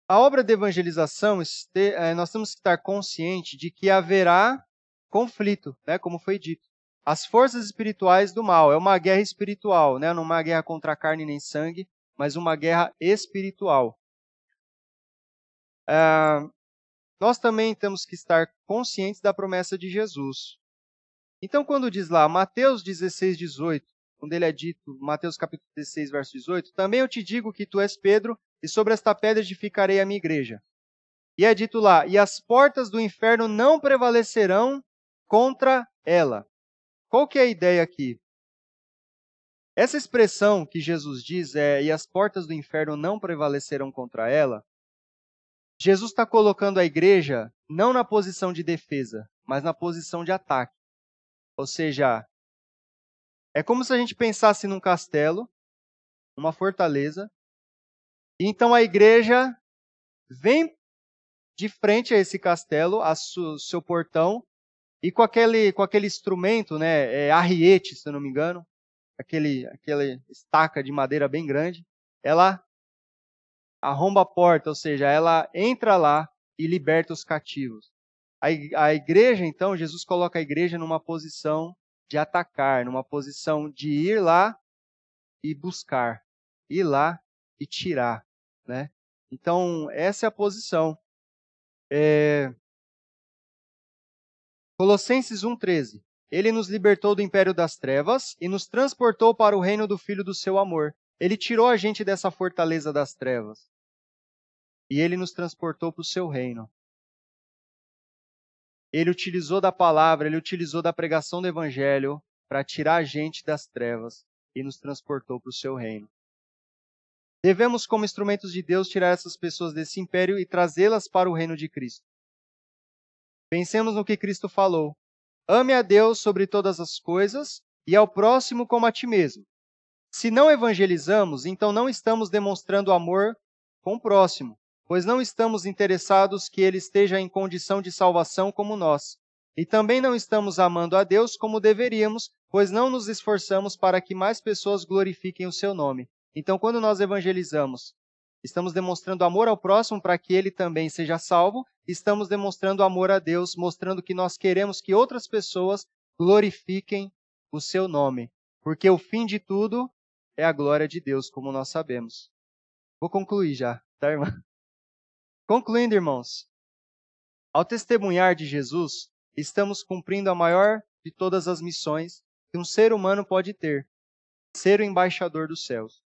a obra de evangelização, eh, nós temos que estar consciente de que haverá conflito, né, como foi dito. As forças espirituais do mal. É uma guerra espiritual, né? não uma guerra contra a carne nem sangue, mas uma guerra espiritual. É, nós também temos que estar conscientes da promessa de Jesus. Então, quando diz lá, Mateus 16, 18, quando ele é dito, Mateus capítulo 16, verso 18, também eu te digo que tu és Pedro, e sobre esta pedra edificarei a minha igreja. E é dito lá, e as portas do inferno não prevalecerão contra ela. Qual que é a ideia aqui? Essa expressão que Jesus diz é, e as portas do inferno não prevalecerão contra ela, Jesus está colocando a igreja não na posição de defesa, mas na posição de ataque. Ou seja, é como se a gente pensasse num castelo, uma fortaleza, e então a igreja vem de frente a esse castelo, a seu portão, e com aquele, com aquele instrumento, né, é, arriete, se eu não me engano, aquele, aquela estaca de madeira bem grande, ela arromba a porta, ou seja, ela entra lá e liberta os cativos. A igreja, então, Jesus coloca a igreja numa posição de atacar, numa posição de ir lá e buscar, ir lá e tirar, né? Então, essa é a posição. É, Colossenses 1,13. Ele nos libertou do império das trevas e nos transportou para o reino do Filho do seu amor. Ele tirou a gente dessa fortaleza das trevas. E ele nos transportou para o seu reino. Ele utilizou da palavra, ele utilizou da pregação do evangelho para tirar a gente das trevas e nos transportou para o seu reino. Devemos, como instrumentos de Deus, tirar essas pessoas desse império e trazê-las para o reino de Cristo. Pensemos no que Cristo falou. Ame a Deus sobre todas as coisas e ao próximo como a ti mesmo. Se não evangelizamos, então não estamos demonstrando amor com o próximo, pois não estamos interessados que ele esteja em condição de salvação como nós. E também não estamos amando a Deus como deveríamos, pois não nos esforçamos para que mais pessoas glorifiquem o seu nome. Então, quando nós evangelizamos, estamos demonstrando amor ao próximo para que ele também seja salvo estamos demonstrando amor a Deus, mostrando que nós queremos que outras pessoas glorifiquem o seu nome, porque o fim de tudo é a glória de Deus, como nós sabemos. Vou concluir já, tá, irmã? Concluindo, irmãos, ao testemunhar de Jesus, estamos cumprindo a maior de todas as missões que um ser humano pode ter: ser o embaixador dos céus.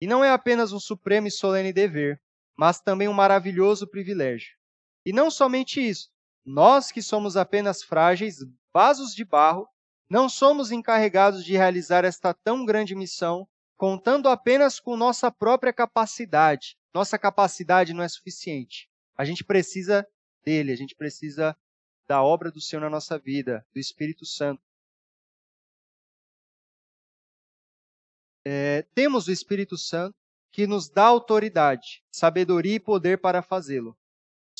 E não é apenas um supremo e solene dever, mas também um maravilhoso privilégio. E não somente isso, nós que somos apenas frágeis, vasos de barro, não somos encarregados de realizar esta tão grande missão contando apenas com nossa própria capacidade. Nossa capacidade não é suficiente. A gente precisa dele, a gente precisa da obra do Senhor na nossa vida, do Espírito Santo. É, temos o Espírito Santo que nos dá autoridade, sabedoria e poder para fazê-lo.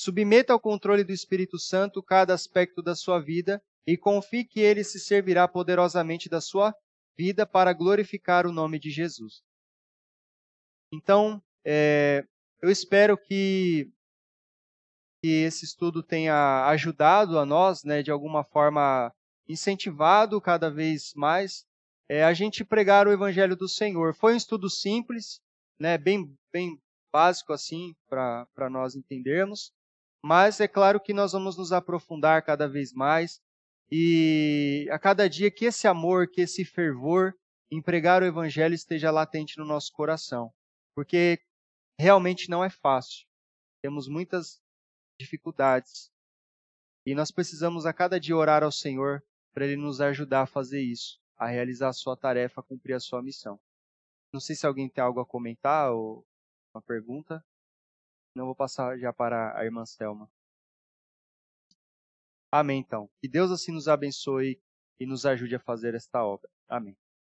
Submeta ao controle do Espírito Santo cada aspecto da sua vida e confie que ele se servirá poderosamente da sua vida para glorificar o nome de Jesus. Então, é, eu espero que, que esse estudo tenha ajudado a nós, né, de alguma forma, incentivado cada vez mais é, a gente pregar o Evangelho do Senhor. Foi um estudo simples, né, bem, bem básico assim, para nós entendermos. Mas é claro que nós vamos nos aprofundar cada vez mais e a cada dia que esse amor, que esse fervor em pregar o evangelho esteja latente no nosso coração, porque realmente não é fácil. Temos muitas dificuldades e nós precisamos a cada dia orar ao Senhor para ele nos ajudar a fazer isso, a realizar a sua tarefa, a cumprir a sua missão. Não sei se alguém tem algo a comentar ou uma pergunta. Não vou passar já para a irmã Selma. Amém, então. Que Deus assim nos abençoe e nos ajude a fazer esta obra. Amém.